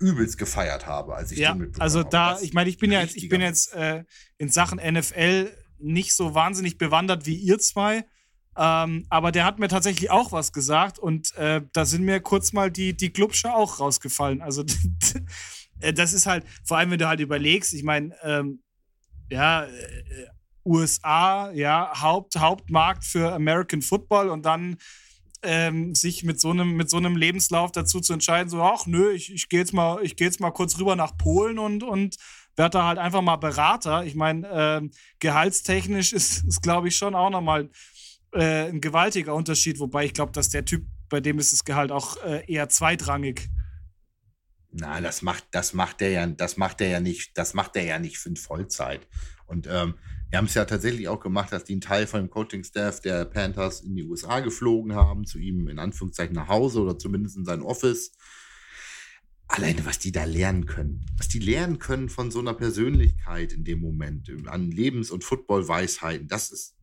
übelst gefeiert habe, als ich Ja, den mitbekommen also habe. da, Das ich meine, ich bin ja jetzt, ich bin jetzt äh, in Sachen NFL nicht so wahnsinnig bewandert wie ihr zwei. Ähm, aber der hat mir tatsächlich auch was gesagt und äh, da sind mir kurz mal die, die Glubsche auch rausgefallen. Also <laughs> äh, das ist halt, vor allem wenn du halt überlegst, ich meine, ähm, ja, äh, USA, ja, Haupt, Hauptmarkt für American Football und dann ähm, sich mit so einem mit so einem Lebenslauf dazu zu entscheiden, so ach nö, ich, ich gehe jetzt mal jetzt mal kurz rüber nach Polen und und werde da halt einfach mal Berater. Ich meine, ähm, gehaltstechnisch ist, ist glaube ich schon auch nochmal äh, ein gewaltiger Unterschied, wobei ich glaube, dass der Typ bei dem ist das Gehalt auch äh, eher zweitrangig. Na, das macht, das macht er ja, das macht er ja nicht, das macht er ja nicht für Vollzeit. Und ähm, wir haben es ja tatsächlich auch gemacht, dass die einen Teil von dem Coaching-Staff der Panthers in die USA geflogen haben, zu ihm in Anführungszeichen nach Hause oder zumindest in sein Office. Alleine, was die da lernen können, was die lernen können von so einer Persönlichkeit in dem Moment, an Lebens- und Football-Weisheiten, das ist,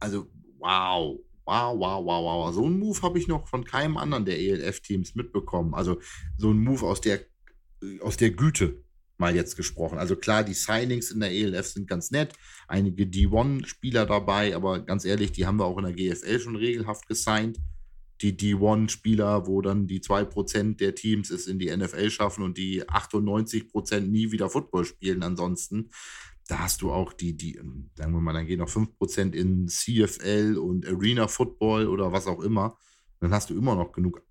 also, wow, wow, wow, wow, wow. So einen Move habe ich noch von keinem anderen der ELF-Teams mitbekommen. Also, so ein Move aus der, aus der Güte mal jetzt gesprochen. Also klar, die Signings in der ELF sind ganz nett. Einige D1-Spieler dabei, aber ganz ehrlich, die haben wir auch in der GFL schon regelhaft gesigned. Die D1-Spieler, wo dann die 2% der Teams es in die NFL schaffen und die 98% nie wieder Football spielen ansonsten. Da hast du auch die, die, ähm, sagen wir mal, dann gehen noch 5% in CFL und Arena Football oder was auch immer. Dann hast du immer noch genug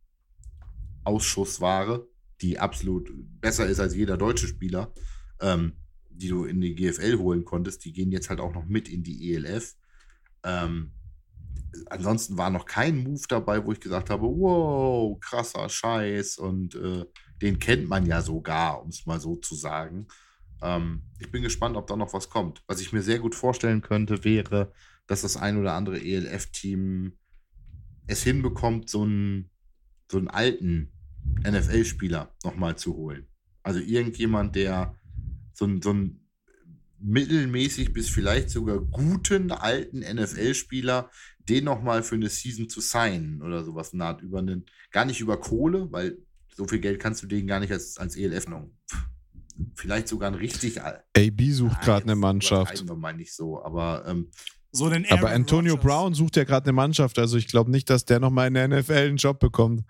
Ausschussware, die absolut besser ist als jeder deutsche Spieler, ähm, die du in die GFL holen konntest. Die gehen jetzt halt auch noch mit in die ELF. Ähm, ansonsten war noch kein Move dabei, wo ich gesagt habe, wow, krasser Scheiß und äh, den kennt man ja sogar, um es mal so zu sagen. Ähm, ich bin gespannt, ob da noch was kommt. Was ich mir sehr gut vorstellen könnte, wäre, dass das ein oder andere ELF-Team es hinbekommt, so einen, so einen alten NFL-Spieler nochmal zu holen. Also irgendjemand, der so ein, so ein mittelmäßig bis vielleicht sogar guten alten NFL-Spieler, den nochmal für eine Season zu signen oder sowas naht über einen, gar nicht über Kohle, weil so viel Geld kannst du denen gar nicht als, als ELF noch. Vielleicht sogar ein richtig. AB sucht gerade eine Mannschaft. Wir mal nicht so, aber. Ähm, so den aber Antonio Rogers. Brown sucht ja gerade eine Mannschaft, also ich glaube nicht, dass der nochmal in der NFL einen Job bekommt.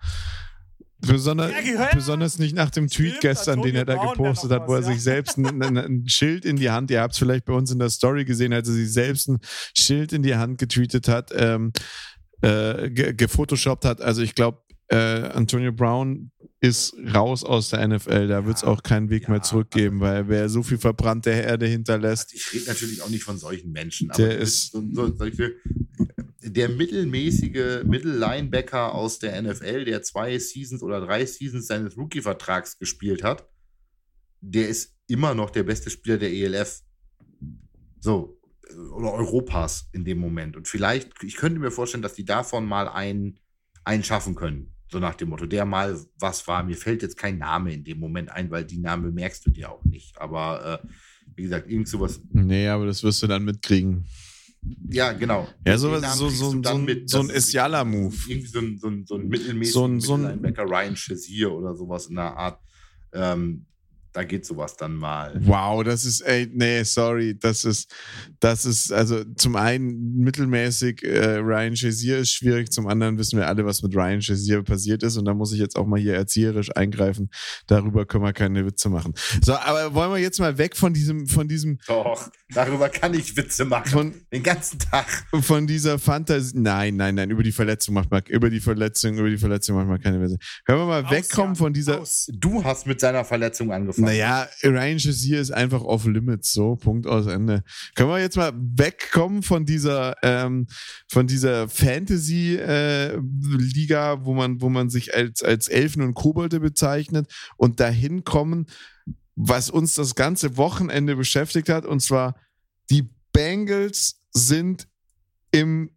Besonders, ja, besonders nicht nach dem Tweet Stimmt, gestern, Antonio den er da Brown gepostet hat, wo er ja. sich selbst ein, ein, ein, Schild in die Hand, ihr habt es vielleicht bei uns in der Story gesehen, als er sich selbst ein Schild in die Hand getweetet hat, ähm, äh, gefotoshoppt hat. Also ich glaube, äh, Antonio Brown ist raus aus der NFL. Da wird es auch keinen Weg ja, mehr zurückgeben, also, weil wer so viel verbrannte Erde hinterlässt. Ich rede natürlich auch nicht von solchen Menschen, aber der ist so, so, solche, der mittelmäßige Mittellinebacker aus der NFL, der zwei Seasons oder drei Seasons seines Rookie-Vertrags gespielt hat, der ist immer noch der beste Spieler der ELF. So, oder Europas in dem Moment. Und vielleicht, ich könnte mir vorstellen, dass die davon mal einen, einen schaffen können. So nach dem Motto, der mal was war. Mir fällt jetzt kein Name in dem Moment ein, weil die Namen merkst du dir auch nicht. Aber äh, wie gesagt, irgend sowas. Nee, aber das wirst du dann mitkriegen. Ja, genau. Ja, sowas, so, so, so, mit, so ein Isiala-Move. Irgendwie so ein, so ein, so ein mittelmäßiger so ein, so ein Ryan Shazier oder sowas in der Art. Ähm, da geht sowas dann mal. Wow, das ist, ey, nee, sorry, das ist, das ist, also zum einen mittelmäßig, äh, Ryan Shazier ist schwierig, zum anderen wissen wir alle, was mit Ryan Shazier passiert ist und da muss ich jetzt auch mal hier erzieherisch eingreifen. Darüber können wir keine Witze machen. So, aber wollen wir jetzt mal weg von diesem, von diesem. Doch, darüber kann ich Witze machen. Von, den ganzen Tag. Von dieser Fantasie. Nein, nein, nein, über die Verletzung macht man, über die Verletzung, über die Verletzung macht man keine Witze. Können wir mal Aus, wegkommen ja, von dieser. Aus. Du hast mit seiner Verletzung angefangen. Naja, Ryan Shazier ist einfach off limits, so, Punkt aus Ende. Können wir jetzt mal wegkommen von dieser, ähm, von dieser Fantasy-Liga, äh, wo man, wo man sich als, als Elfen und Kobolde bezeichnet und dahin kommen, was uns das ganze Wochenende beschäftigt hat, und zwar die Bengals sind im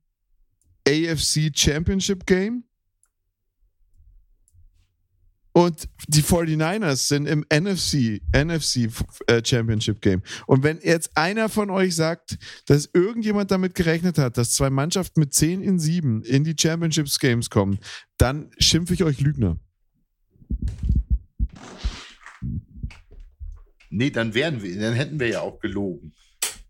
AFC Championship Game und die 49ers sind im NFC, NFC äh, Championship Game. Und wenn jetzt einer von euch sagt, dass irgendjemand damit gerechnet hat, dass zwei Mannschaften mit 10 in 7 in die Championships Games kommen, dann schimpfe ich euch Lügner. Nee, dann wären wir, dann hätten wir ja auch gelogen.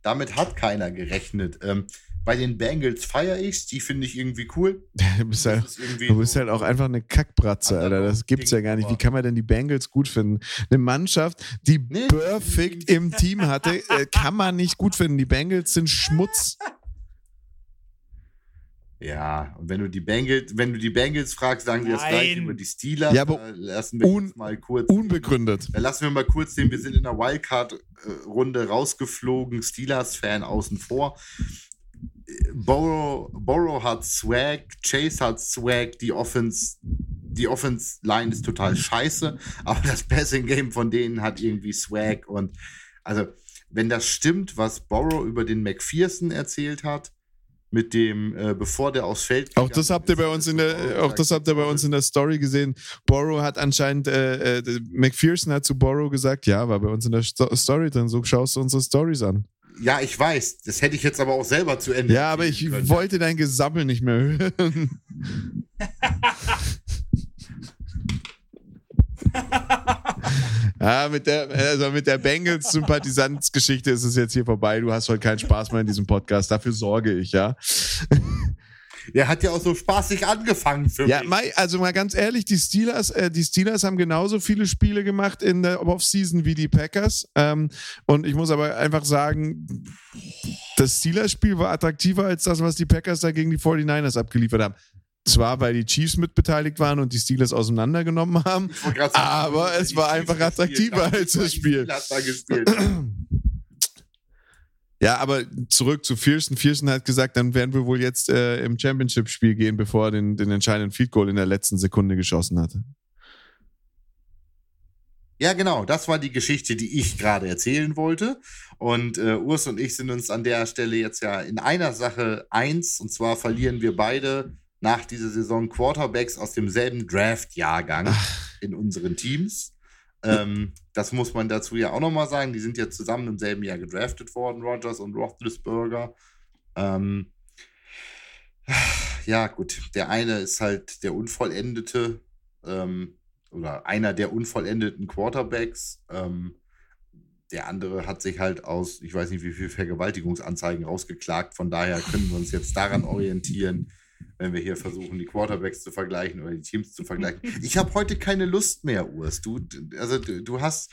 Damit hat keiner gerechnet. Ähm, bei den Bengals feiere ich die finde ich irgendwie cool. <laughs> du bist, halt, du bist so halt auch einfach eine Kackbratze, Alter. Das gibt's ja gar nicht. Wie kann man denn die Bengals gut finden? Eine Mannschaft, die nee. perfekt im Team hatte, äh, kann man nicht gut finden. Die Bengals sind Schmutz. <laughs> Ja, und wenn du die Bengals, wenn du die Bengals fragst, sagen die das gleich über die Steelers. Ja, aber lassen wir un mal kurz unbegründet. Den, lassen wir mal kurz den, wir sind in der Wildcard-Runde rausgeflogen, Steelers-Fan außen vor. Borrow, Borrow hat Swag, Chase hat Swag, die Offense, die Offense Line ist total scheiße, aber das Passing Game von denen hat irgendwie Swag und also wenn das stimmt, was Borrow über den McPherson erzählt hat, mit dem, äh, bevor der aufs Feld Auch das habt ihr bei uns in der, auch das habt ihr bei uns in der Story gesehen. Borrow hat anscheinend, äh, äh, McPherson hat zu Borrow gesagt, ja, war bei uns in der Sto Story drin, so schaust du unsere Stories an. Ja, ich weiß. Das hätte ich jetzt aber auch selber zu Ende. Ja, aber ich können. wollte dein Gesammel nicht mehr hören. <laughs> ja, mit der, also mit der Bengals-Sympathisantsgeschichte ist es jetzt hier vorbei. Du hast heute keinen Spaß mehr in diesem Podcast. Dafür sorge ich, ja. Der hat ja auch so spaßig angefangen für ja, mich. Ja, also mal ganz ehrlich, die Steelers, äh, die Steelers haben genauso viele Spiele gemacht in der Offseason wie die Packers. Ähm, und ich muss aber einfach sagen, das Steelers-Spiel war attraktiver als das, was die Packers da gegen die 49ers abgeliefert haben. Zwar, weil die Chiefs mitbeteiligt waren und die Steelers auseinandergenommen haben, aber es war einfach attraktiver als das Spiel. <clears throat> Ja, aber zurück zu Pearson. Pearson hat gesagt, dann werden wir wohl jetzt äh, im Championship-Spiel gehen, bevor er den, den entscheidenden Field Goal in der letzten Sekunde geschossen hatte. Ja, genau. Das war die Geschichte, die ich gerade erzählen wollte. Und äh, Urs und ich sind uns an der Stelle jetzt ja in einer Sache eins. Und zwar verlieren wir beide nach dieser Saison Quarterbacks aus demselben Draft-Jahrgang in unseren Teams. Ähm, das muss man dazu ja auch nochmal sagen. Die sind ja zusammen im selben Jahr gedraftet worden, Rogers und Roethlisberger. Ähm, ja, gut. Der eine ist halt der unvollendete ähm, oder einer der unvollendeten Quarterbacks. Ähm, der andere hat sich halt aus, ich weiß nicht, wie viel Vergewaltigungsanzeigen rausgeklagt. Von daher können wir uns jetzt daran orientieren, wenn wir hier versuchen, die Quarterbacks zu vergleichen oder die Teams zu vergleichen. <laughs> Ich habe heute keine Lust mehr, Urs. Du, also du, du hast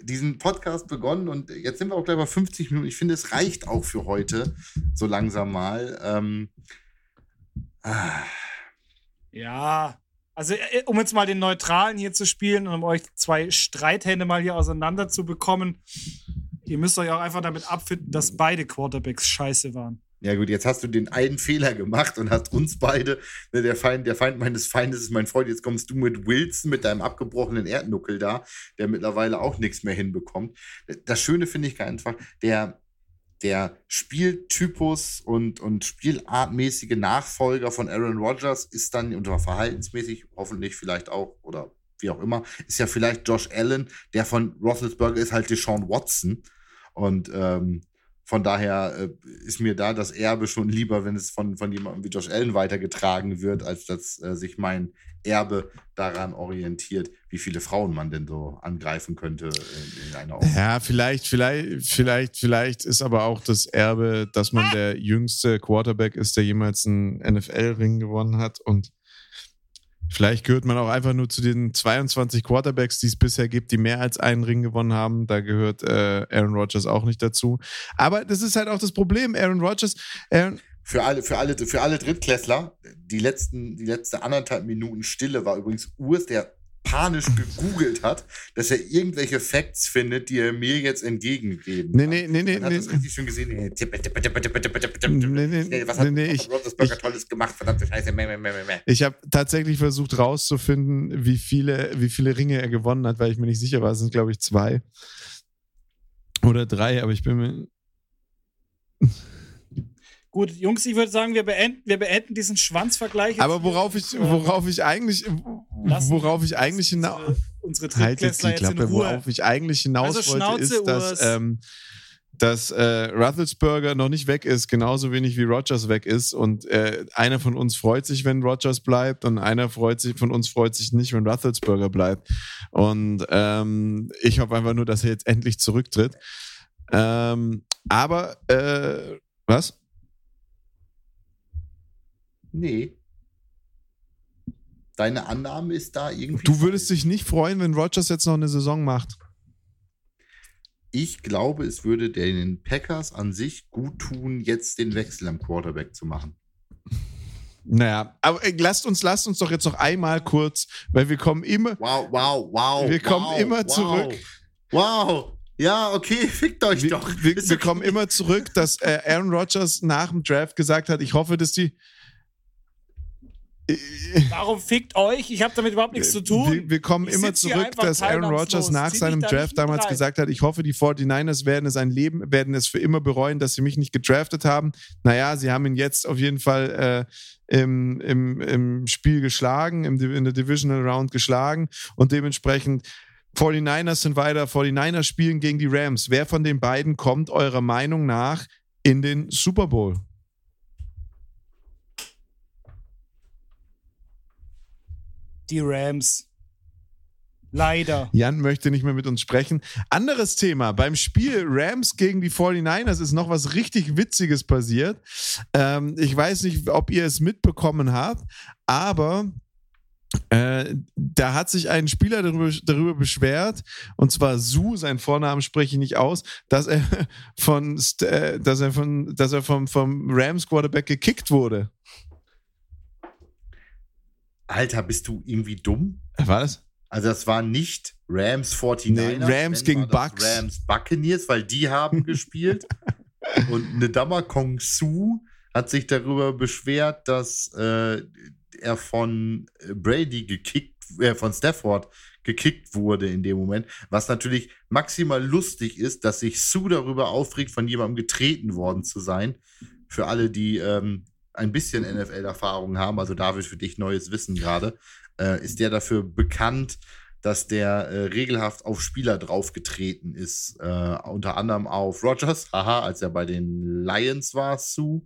diesen Podcast begonnen und jetzt sind wir auch gleich bei 50 Minuten. Ich finde, es reicht auch für heute so langsam mal. Ähm, ah. Ja, also äh, um jetzt mal den Neutralen hier zu spielen und um euch zwei Streithände mal hier auseinander zu bekommen, ihr müsst euch auch einfach damit abfinden, dass beide Quarterbacks scheiße waren. Ja gut, jetzt hast du den einen Fehler gemacht und hast uns beide, ne, der Feind, der Feind meines Feindes ist mein Freund, jetzt kommst du mit Wilson, mit deinem abgebrochenen Erdnuckel da, der mittlerweile auch nichts mehr hinbekommt. Das Schöne finde ich einfach, der, der Spieltypus und, und spielartmäßige Nachfolger von Aaron Rodgers ist dann, und verhaltensmäßig hoffentlich vielleicht auch, oder wie auch immer, ist ja vielleicht Josh Allen, der von Roethlisberger ist halt Deshaun Watson. Und ähm, von daher äh, ist mir da das Erbe schon lieber, wenn es von, von jemandem wie Josh Allen weitergetragen wird, als dass äh, sich mein Erbe daran orientiert, wie viele Frauen man denn so angreifen könnte in, in einer Ordnung. Ja, vielleicht, vielleicht, vielleicht, vielleicht ist aber auch das Erbe, dass man der jüngste Quarterback ist, der jemals einen NFL-Ring gewonnen hat und Vielleicht gehört man auch einfach nur zu den 22 Quarterbacks, die es bisher gibt, die mehr als einen Ring gewonnen haben. Da gehört äh, Aaron Rodgers auch nicht dazu. Aber das ist halt auch das Problem. Aaron Rodgers. Aaron für alle, für alle, für alle Drittklässler, die letzten, die letzte anderthalb Minuten Stille war übrigens Urs, der panisch gegoogelt hat, dass er irgendwelche Facts findet, die er mir jetzt entgegengeben Nee, nee, nee, nee. Man hat nee, das richtig schön gesehen. Nee, nee, Was hat nee, nee, Roethlisberger Tolles gemacht? Verdammte Scheiße. Meh, meh, meh, meh. Ich habe tatsächlich versucht rauszufinden, wie viele, wie viele Ringe er gewonnen hat, weil ich mir nicht sicher war. Es sind, glaube ich, zwei oder drei, aber ich bin mir Gut, Jungs, ich würde sagen, wir beenden, wir beenden diesen Schwanzvergleich. Aber worauf ich, worauf ich eigentlich, worauf ich eigentlich hinaus, unsere, unsere halt jetzt die Klappe, worauf ich eigentlich hinaus also wollte, ist, dass, ähm, dass äh, Roethlisberger noch nicht weg ist, genauso wenig wie Rogers weg ist. Und äh, einer von uns freut sich, wenn Rogers bleibt, und einer freut sich von uns freut sich nicht, wenn Roethlisberger bleibt. Und ähm, ich hoffe einfach nur, dass er jetzt endlich zurücktritt. Ähm, aber äh, was? Nee. Deine Annahme ist da irgendwie. Du würdest dich nicht freuen, wenn Rogers jetzt noch eine Saison macht. Ich glaube, es würde den Packers an sich gut tun, jetzt den Wechsel am Quarterback zu machen. Naja, aber äh, lasst uns, lasst uns doch jetzt noch einmal kurz, weil wir kommen immer. Wow, wow, wow. Wir kommen wow, immer wow, zurück. Wow. Ja, okay, <laughs> fickt euch wir, doch. Wir, wir kommen immer zurück, dass äh, Aaron Rodgers nach dem Draft gesagt hat, ich hoffe, dass die Warum fickt euch? Ich habe damit überhaupt nichts zu tun. Wir, wir kommen ich immer zurück, dass Aaron Rodgers nach seinem Draft damals rein. gesagt hat, ich hoffe, die 49ers werden es ein Leben, werden es für immer bereuen, dass sie mich nicht gedraftet haben. Naja, sie haben ihn jetzt auf jeden Fall äh, im, im, im Spiel geschlagen, im, in der Divisional Round geschlagen und dementsprechend 49ers sind weiter, 49ers spielen gegen die Rams. Wer von den beiden kommt eurer Meinung nach in den Super Bowl? Die Rams. Leider. Jan möchte nicht mehr mit uns sprechen. Anderes Thema. Beim Spiel Rams gegen die 49ers ist noch was richtig Witziges passiert. Ähm, ich weiß nicht, ob ihr es mitbekommen habt, aber äh, da hat sich ein Spieler darüber, darüber, beschwert, und zwar Su, sein Vornamen spreche ich nicht aus, dass er <laughs> von, äh, dass er von, dass er vom, vom Rams Quarterback gekickt wurde. Alter, bist du irgendwie dumm? War das? Also das war nicht Rams 49ers. Nee, Rams gegen Bucks. Rams Buccaneers, weil die haben <laughs> gespielt. Und Nedama Kong Su hat sich darüber beschwert, dass äh, er von Brady gekickt, äh, von Stafford gekickt wurde in dem Moment. Was natürlich maximal lustig ist, dass sich Su darüber aufregt, von jemandem getreten worden zu sein. Für alle, die ähm, ein bisschen NFL-Erfahrung haben, also David, für dich neues Wissen gerade, äh, ist der dafür bekannt, dass der äh, regelhaft auf Spieler draufgetreten ist. Äh, unter anderem auf Rogers, haha, als er bei den Lions war, Sue.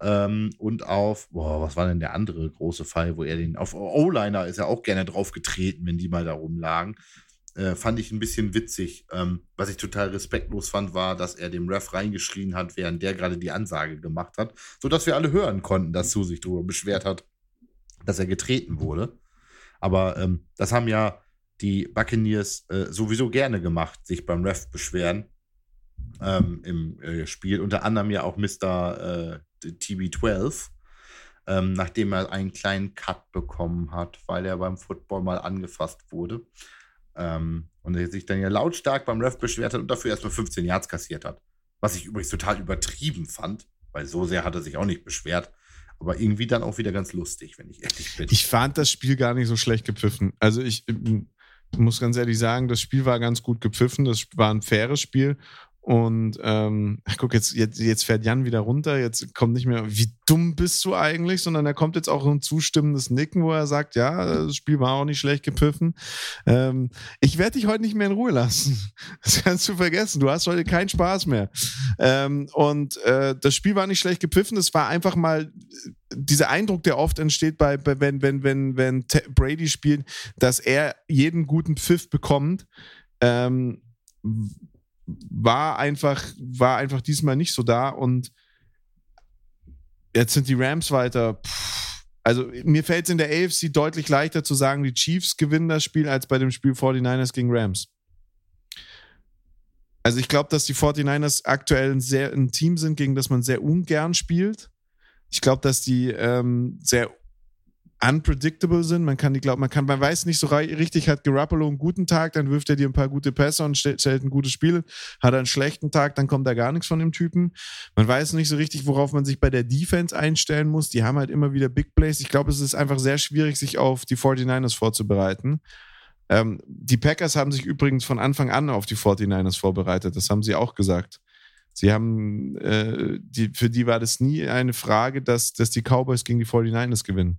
Ähm, und auf, boah, was war denn der andere große Fall, wo er den, auf O-Liner ist er auch gerne draufgetreten, wenn die mal da rumlagen. Äh, fand ich ein bisschen witzig. Ähm, was ich total respektlos fand, war, dass er dem Ref reingeschrien hat, während der gerade die Ansage gemacht hat, sodass wir alle hören konnten, dass Sue sich darüber beschwert hat, dass er getreten wurde. Aber ähm, das haben ja die Buccaneers äh, sowieso gerne gemacht, sich beim Ref beschweren ähm, im äh, Spiel. Unter anderem ja auch Mr. Äh, TB12, ähm, nachdem er einen kleinen Cut bekommen hat, weil er beim Football mal angefasst wurde. Ähm, und er sich dann ja lautstark beim Ref beschwert hat und dafür erstmal 15 Yards kassiert hat. Was ich übrigens total übertrieben fand, weil so sehr hat er sich auch nicht beschwert. Aber irgendwie dann auch wieder ganz lustig, wenn ich ehrlich bin. Ich fand das Spiel gar nicht so schlecht gepfiffen. Also ich muss ganz ehrlich sagen, das Spiel war ganz gut gepfiffen. Das war ein faires Spiel. Und ähm, guck, jetzt, jetzt, jetzt fährt Jan wieder runter, jetzt kommt nicht mehr, wie dumm bist du eigentlich, sondern da kommt jetzt auch ein zustimmendes Nicken, wo er sagt, ja, das Spiel war auch nicht schlecht gepfiffen. Ähm, ich werde dich heute nicht mehr in Ruhe lassen. <laughs> Das kannst du vergessen. Du hast heute keinen Spaß mehr. Ähm, und äh, das Spiel war nicht schlecht gepfiffen, es war einfach mal dieser Eindruck, der oft entsteht bei, bei wenn, wenn, wenn, wenn Brady spielt, dass er jeden guten Pfiff bekommt. Ähm, war einfach, war einfach diesmal nicht so da und jetzt sind die Rams weiter. Pff, also mir fällt es in der AFC deutlich leichter zu sagen, die Chiefs gewinnen das Spiel als bei dem Spiel 49ers gegen Rams. Also ich glaube, dass die 49ers aktuell ein, sehr, ein Team sind, gegen das man sehr ungern spielt. Ich glaube, dass die ähm, sehr unpredictable sind. Man kann die glauben, man kann, man weiß nicht so richtig, hat Garoppolo einen guten Tag, dann wirft er dir ein paar gute Pässe und stellt, ein gutes Spiel. Hat er einen schlechten Tag, dann kommt da gar nichts von dem Typen. Man weiß nicht so richtig, worauf man sich bei der Defense einstellen muss. Die haben halt immer wieder Big Plays. Ich glaube, es ist einfach sehr schwierig, sich auf die 49ers vorzubereiten. Ähm, die Packers haben sich übrigens von Anfang an auf die 49ers vorbereitet. Das haben sie auch gesagt. Sie haben, äh, die, für die war das nie eine Frage, dass, dass die Cowboys gegen die 49ers gewinnen.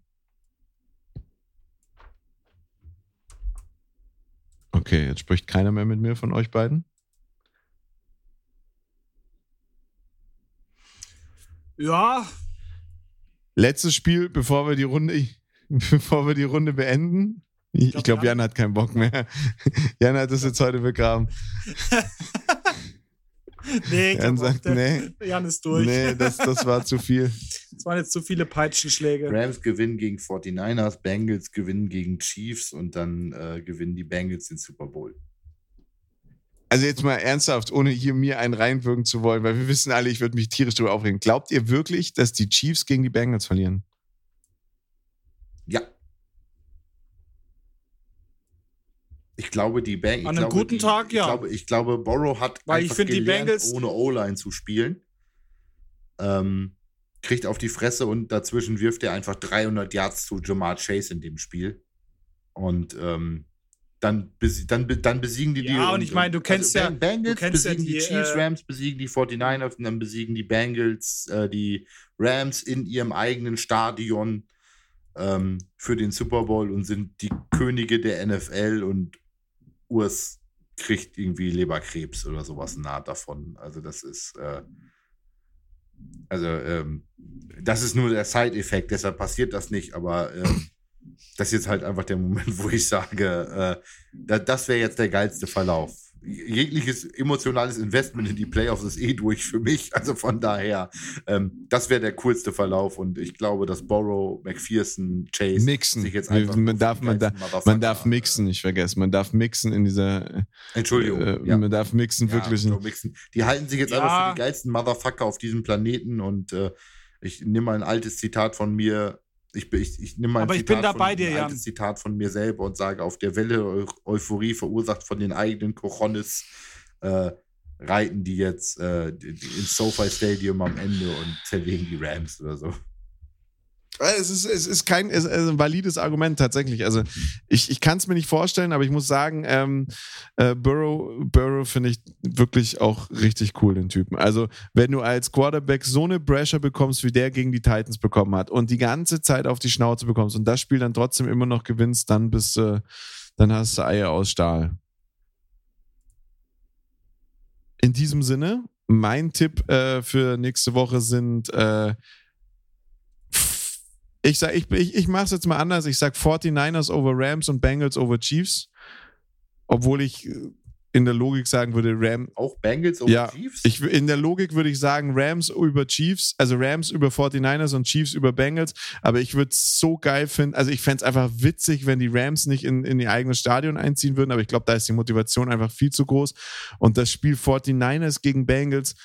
Okay, jetzt spricht keiner mehr mit mir von euch beiden. Ja. Letztes Spiel, bevor wir die Runde, <laughs> bevor wir die Runde beenden. Ich, ich glaube, glaub, Jan hat keinen Bock mehr. <laughs> Jan hat das jetzt heute begraben. <laughs> <laughs> nee, Jan sagt, nee. Jan ist durch. Nee, das, das war zu viel. <laughs> Es waren jetzt zu viele Peitschenschläge. Rams gewinnen gegen 49ers, Bengals gewinnen gegen Chiefs und dann äh, gewinnen die Bengals den Super Bowl. Also jetzt mal ernsthaft, ohne hier mir einen reinwirken zu wollen, weil wir wissen alle, ich würde mich tierisch darüber aufregen. Glaubt ihr wirklich, dass die Chiefs gegen die Bengals verlieren? Ja. Ich glaube, die Bengals. An einem glaube, guten die, Tag, ja. Ich glaube, ich glaube, Borrow hat Weil ich finde, die Bengals ohne O-Line zu spielen. Ähm, kriegt auf die Fresse und dazwischen wirft er einfach 300 Yards zu Jamar Chase in dem Spiel. Und ähm, dann, dann, dann besiegen die ja, die. Ja, und ich meine, du kennst also ja. Bengals kennst besiegen ja die, die Chiefs, äh, Rams besiegen die 49ers und dann besiegen die Bengals äh, die Rams in ihrem eigenen Stadion ähm, für den Super Bowl und sind die Könige der NFL und Urs kriegt irgendwie Leberkrebs oder sowas nah davon. Also das ist. Äh, also, ähm, das ist nur der Side-Effekt, deshalb passiert das nicht, aber ähm, das ist jetzt halt einfach der Moment, <laughs> wo ich sage, äh, da, das wäre jetzt der geilste Verlauf. Jegliches emotionales Investment in die Playoffs ist eh durch für mich. <laughs> Also von daher, ähm, das wäre der coolste Verlauf und ich glaube, dass Borrow, McPherson, Chase mixen. sich jetzt einfach man darf, man, da, man darf mixen, ich vergesse, man darf mixen in dieser. Entschuldigung. Äh, ja. Man darf mixen Ja, wirklich. so mixen. Die halten sich jetzt Ja. einfach für die geilsten Motherfucker auf diesem Planeten und äh, ich nehme mal ein altes Zitat von mir. Ich, ich, ich nehme mal ein, Aber ich Zitat bin da von, dir, ein Jan. Zitat von mir selber und sage, auf der Welle Eu Euphorie verursacht von den eigenen Cojones äh, reiten die jetzt äh, ins SoFi Stadium am Ende und zerlegen die Rams oder so. Äh, Es ist, es ist kein es ist ein valides Argument tatsächlich. Also ich, ich kann es mir nicht vorstellen, aber ich muss sagen, ähm, äh, Burrow, Burrow finde ich wirklich auch richtig cool, den Typen. Also wenn du als Quarterback so eine Pressure bekommst, wie der gegen die Titans bekommen hat und die ganze Zeit auf die Schnauze bekommst und das Spiel dann trotzdem immer noch gewinnst, dann bist du dann hast du Eier aus Stahl. In diesem Sinne, mein Tipp äh, für nächste Woche sind äh, ich sag, ich, ich, ich mache es jetzt mal anders. Ich sag 49ers over Rams und Bengals over Chiefs. Obwohl ich äh, in der Logik sagen würde, Ram. Auch Bengals over Ja, Chiefs? Ich, in der Logik würde ich sagen, Rams über Chiefs, also Rams über 49ers und Chiefs über Bengals. Aber ich würde es so geil finden. Also ich fände es einfach witzig, wenn die Rams nicht in, in ihr eigenes Stadion einziehen würden. Aber ich glaube, da ist die Motivation einfach viel zu groß. Und das Spiel 49ers gegen Bengals,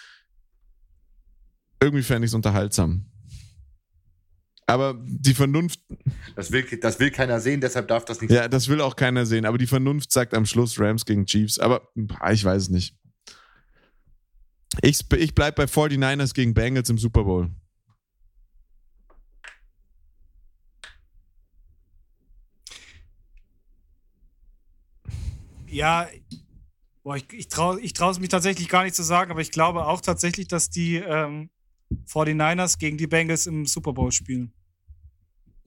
irgendwie fände ich es unterhaltsam. Aber die Vernunft, das, will, das will keiner sehen, deshalb darf das nicht ja, das will auch keiner sehen. Aber die Vernunft sagt am Schluss Rams gegen Chiefs. Aber ich weiß es nicht. Ich, ich bleibe bei 49ers gegen Bengals im Super Bowl. Ja, boah, ich, ich traue ich es mich tatsächlich gar nicht zu sagen, aber ich glaube auch tatsächlich, dass die ähm, 49ers gegen die Bengals im Super Bowl spielen.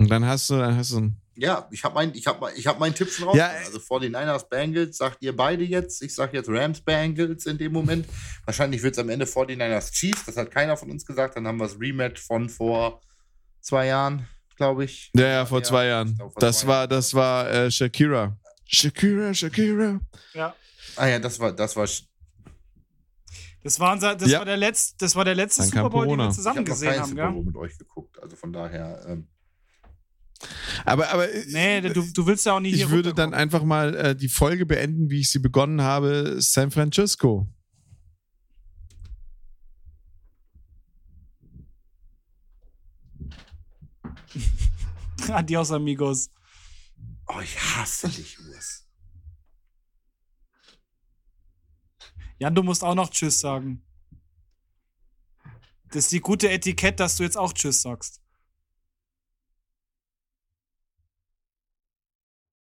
Und dann hast du, dann hast du Ja, ich habe mein, ich hab, mein- ich hab meinen Tipp schon raus. Ja, also 49ers Bengals sagt ihr beide jetzt. Ich sage jetzt Rams Bengals in dem Moment. Wahrscheinlich wird es am Ende 49ers Chiefs. Das hat keiner von uns gesagt. Dann haben wir das Rematch von vor zwei Jahren, glaube ich. Ja, ja, vor zwei Jahren. ich glaub, vor Das zwei war, Jahren. das war äh, Shakira. Shakira, Shakira. Ja. Ah ja, das war, das war. Ich Das war, unser, das Ja. war, der, letzt, das war der letzte Super Bowl, den wir Ich zusammen habe noch gesehen keinen haben? Bowl mit euch geguckt. Also von daher. Ähm, Aber, aber äh, Nee, du, du willst ja auch nicht ich würde dann einfach mal äh, die Folge beenden, wie ich sie begonnen habe. San Francisco. <laughs> Adios, amigos. oh, ich hasse dich, Urs. Jan, du musst auch noch Tschüss sagen. Das ist die gute Etikett, dass du jetzt auch Tschüss sagst.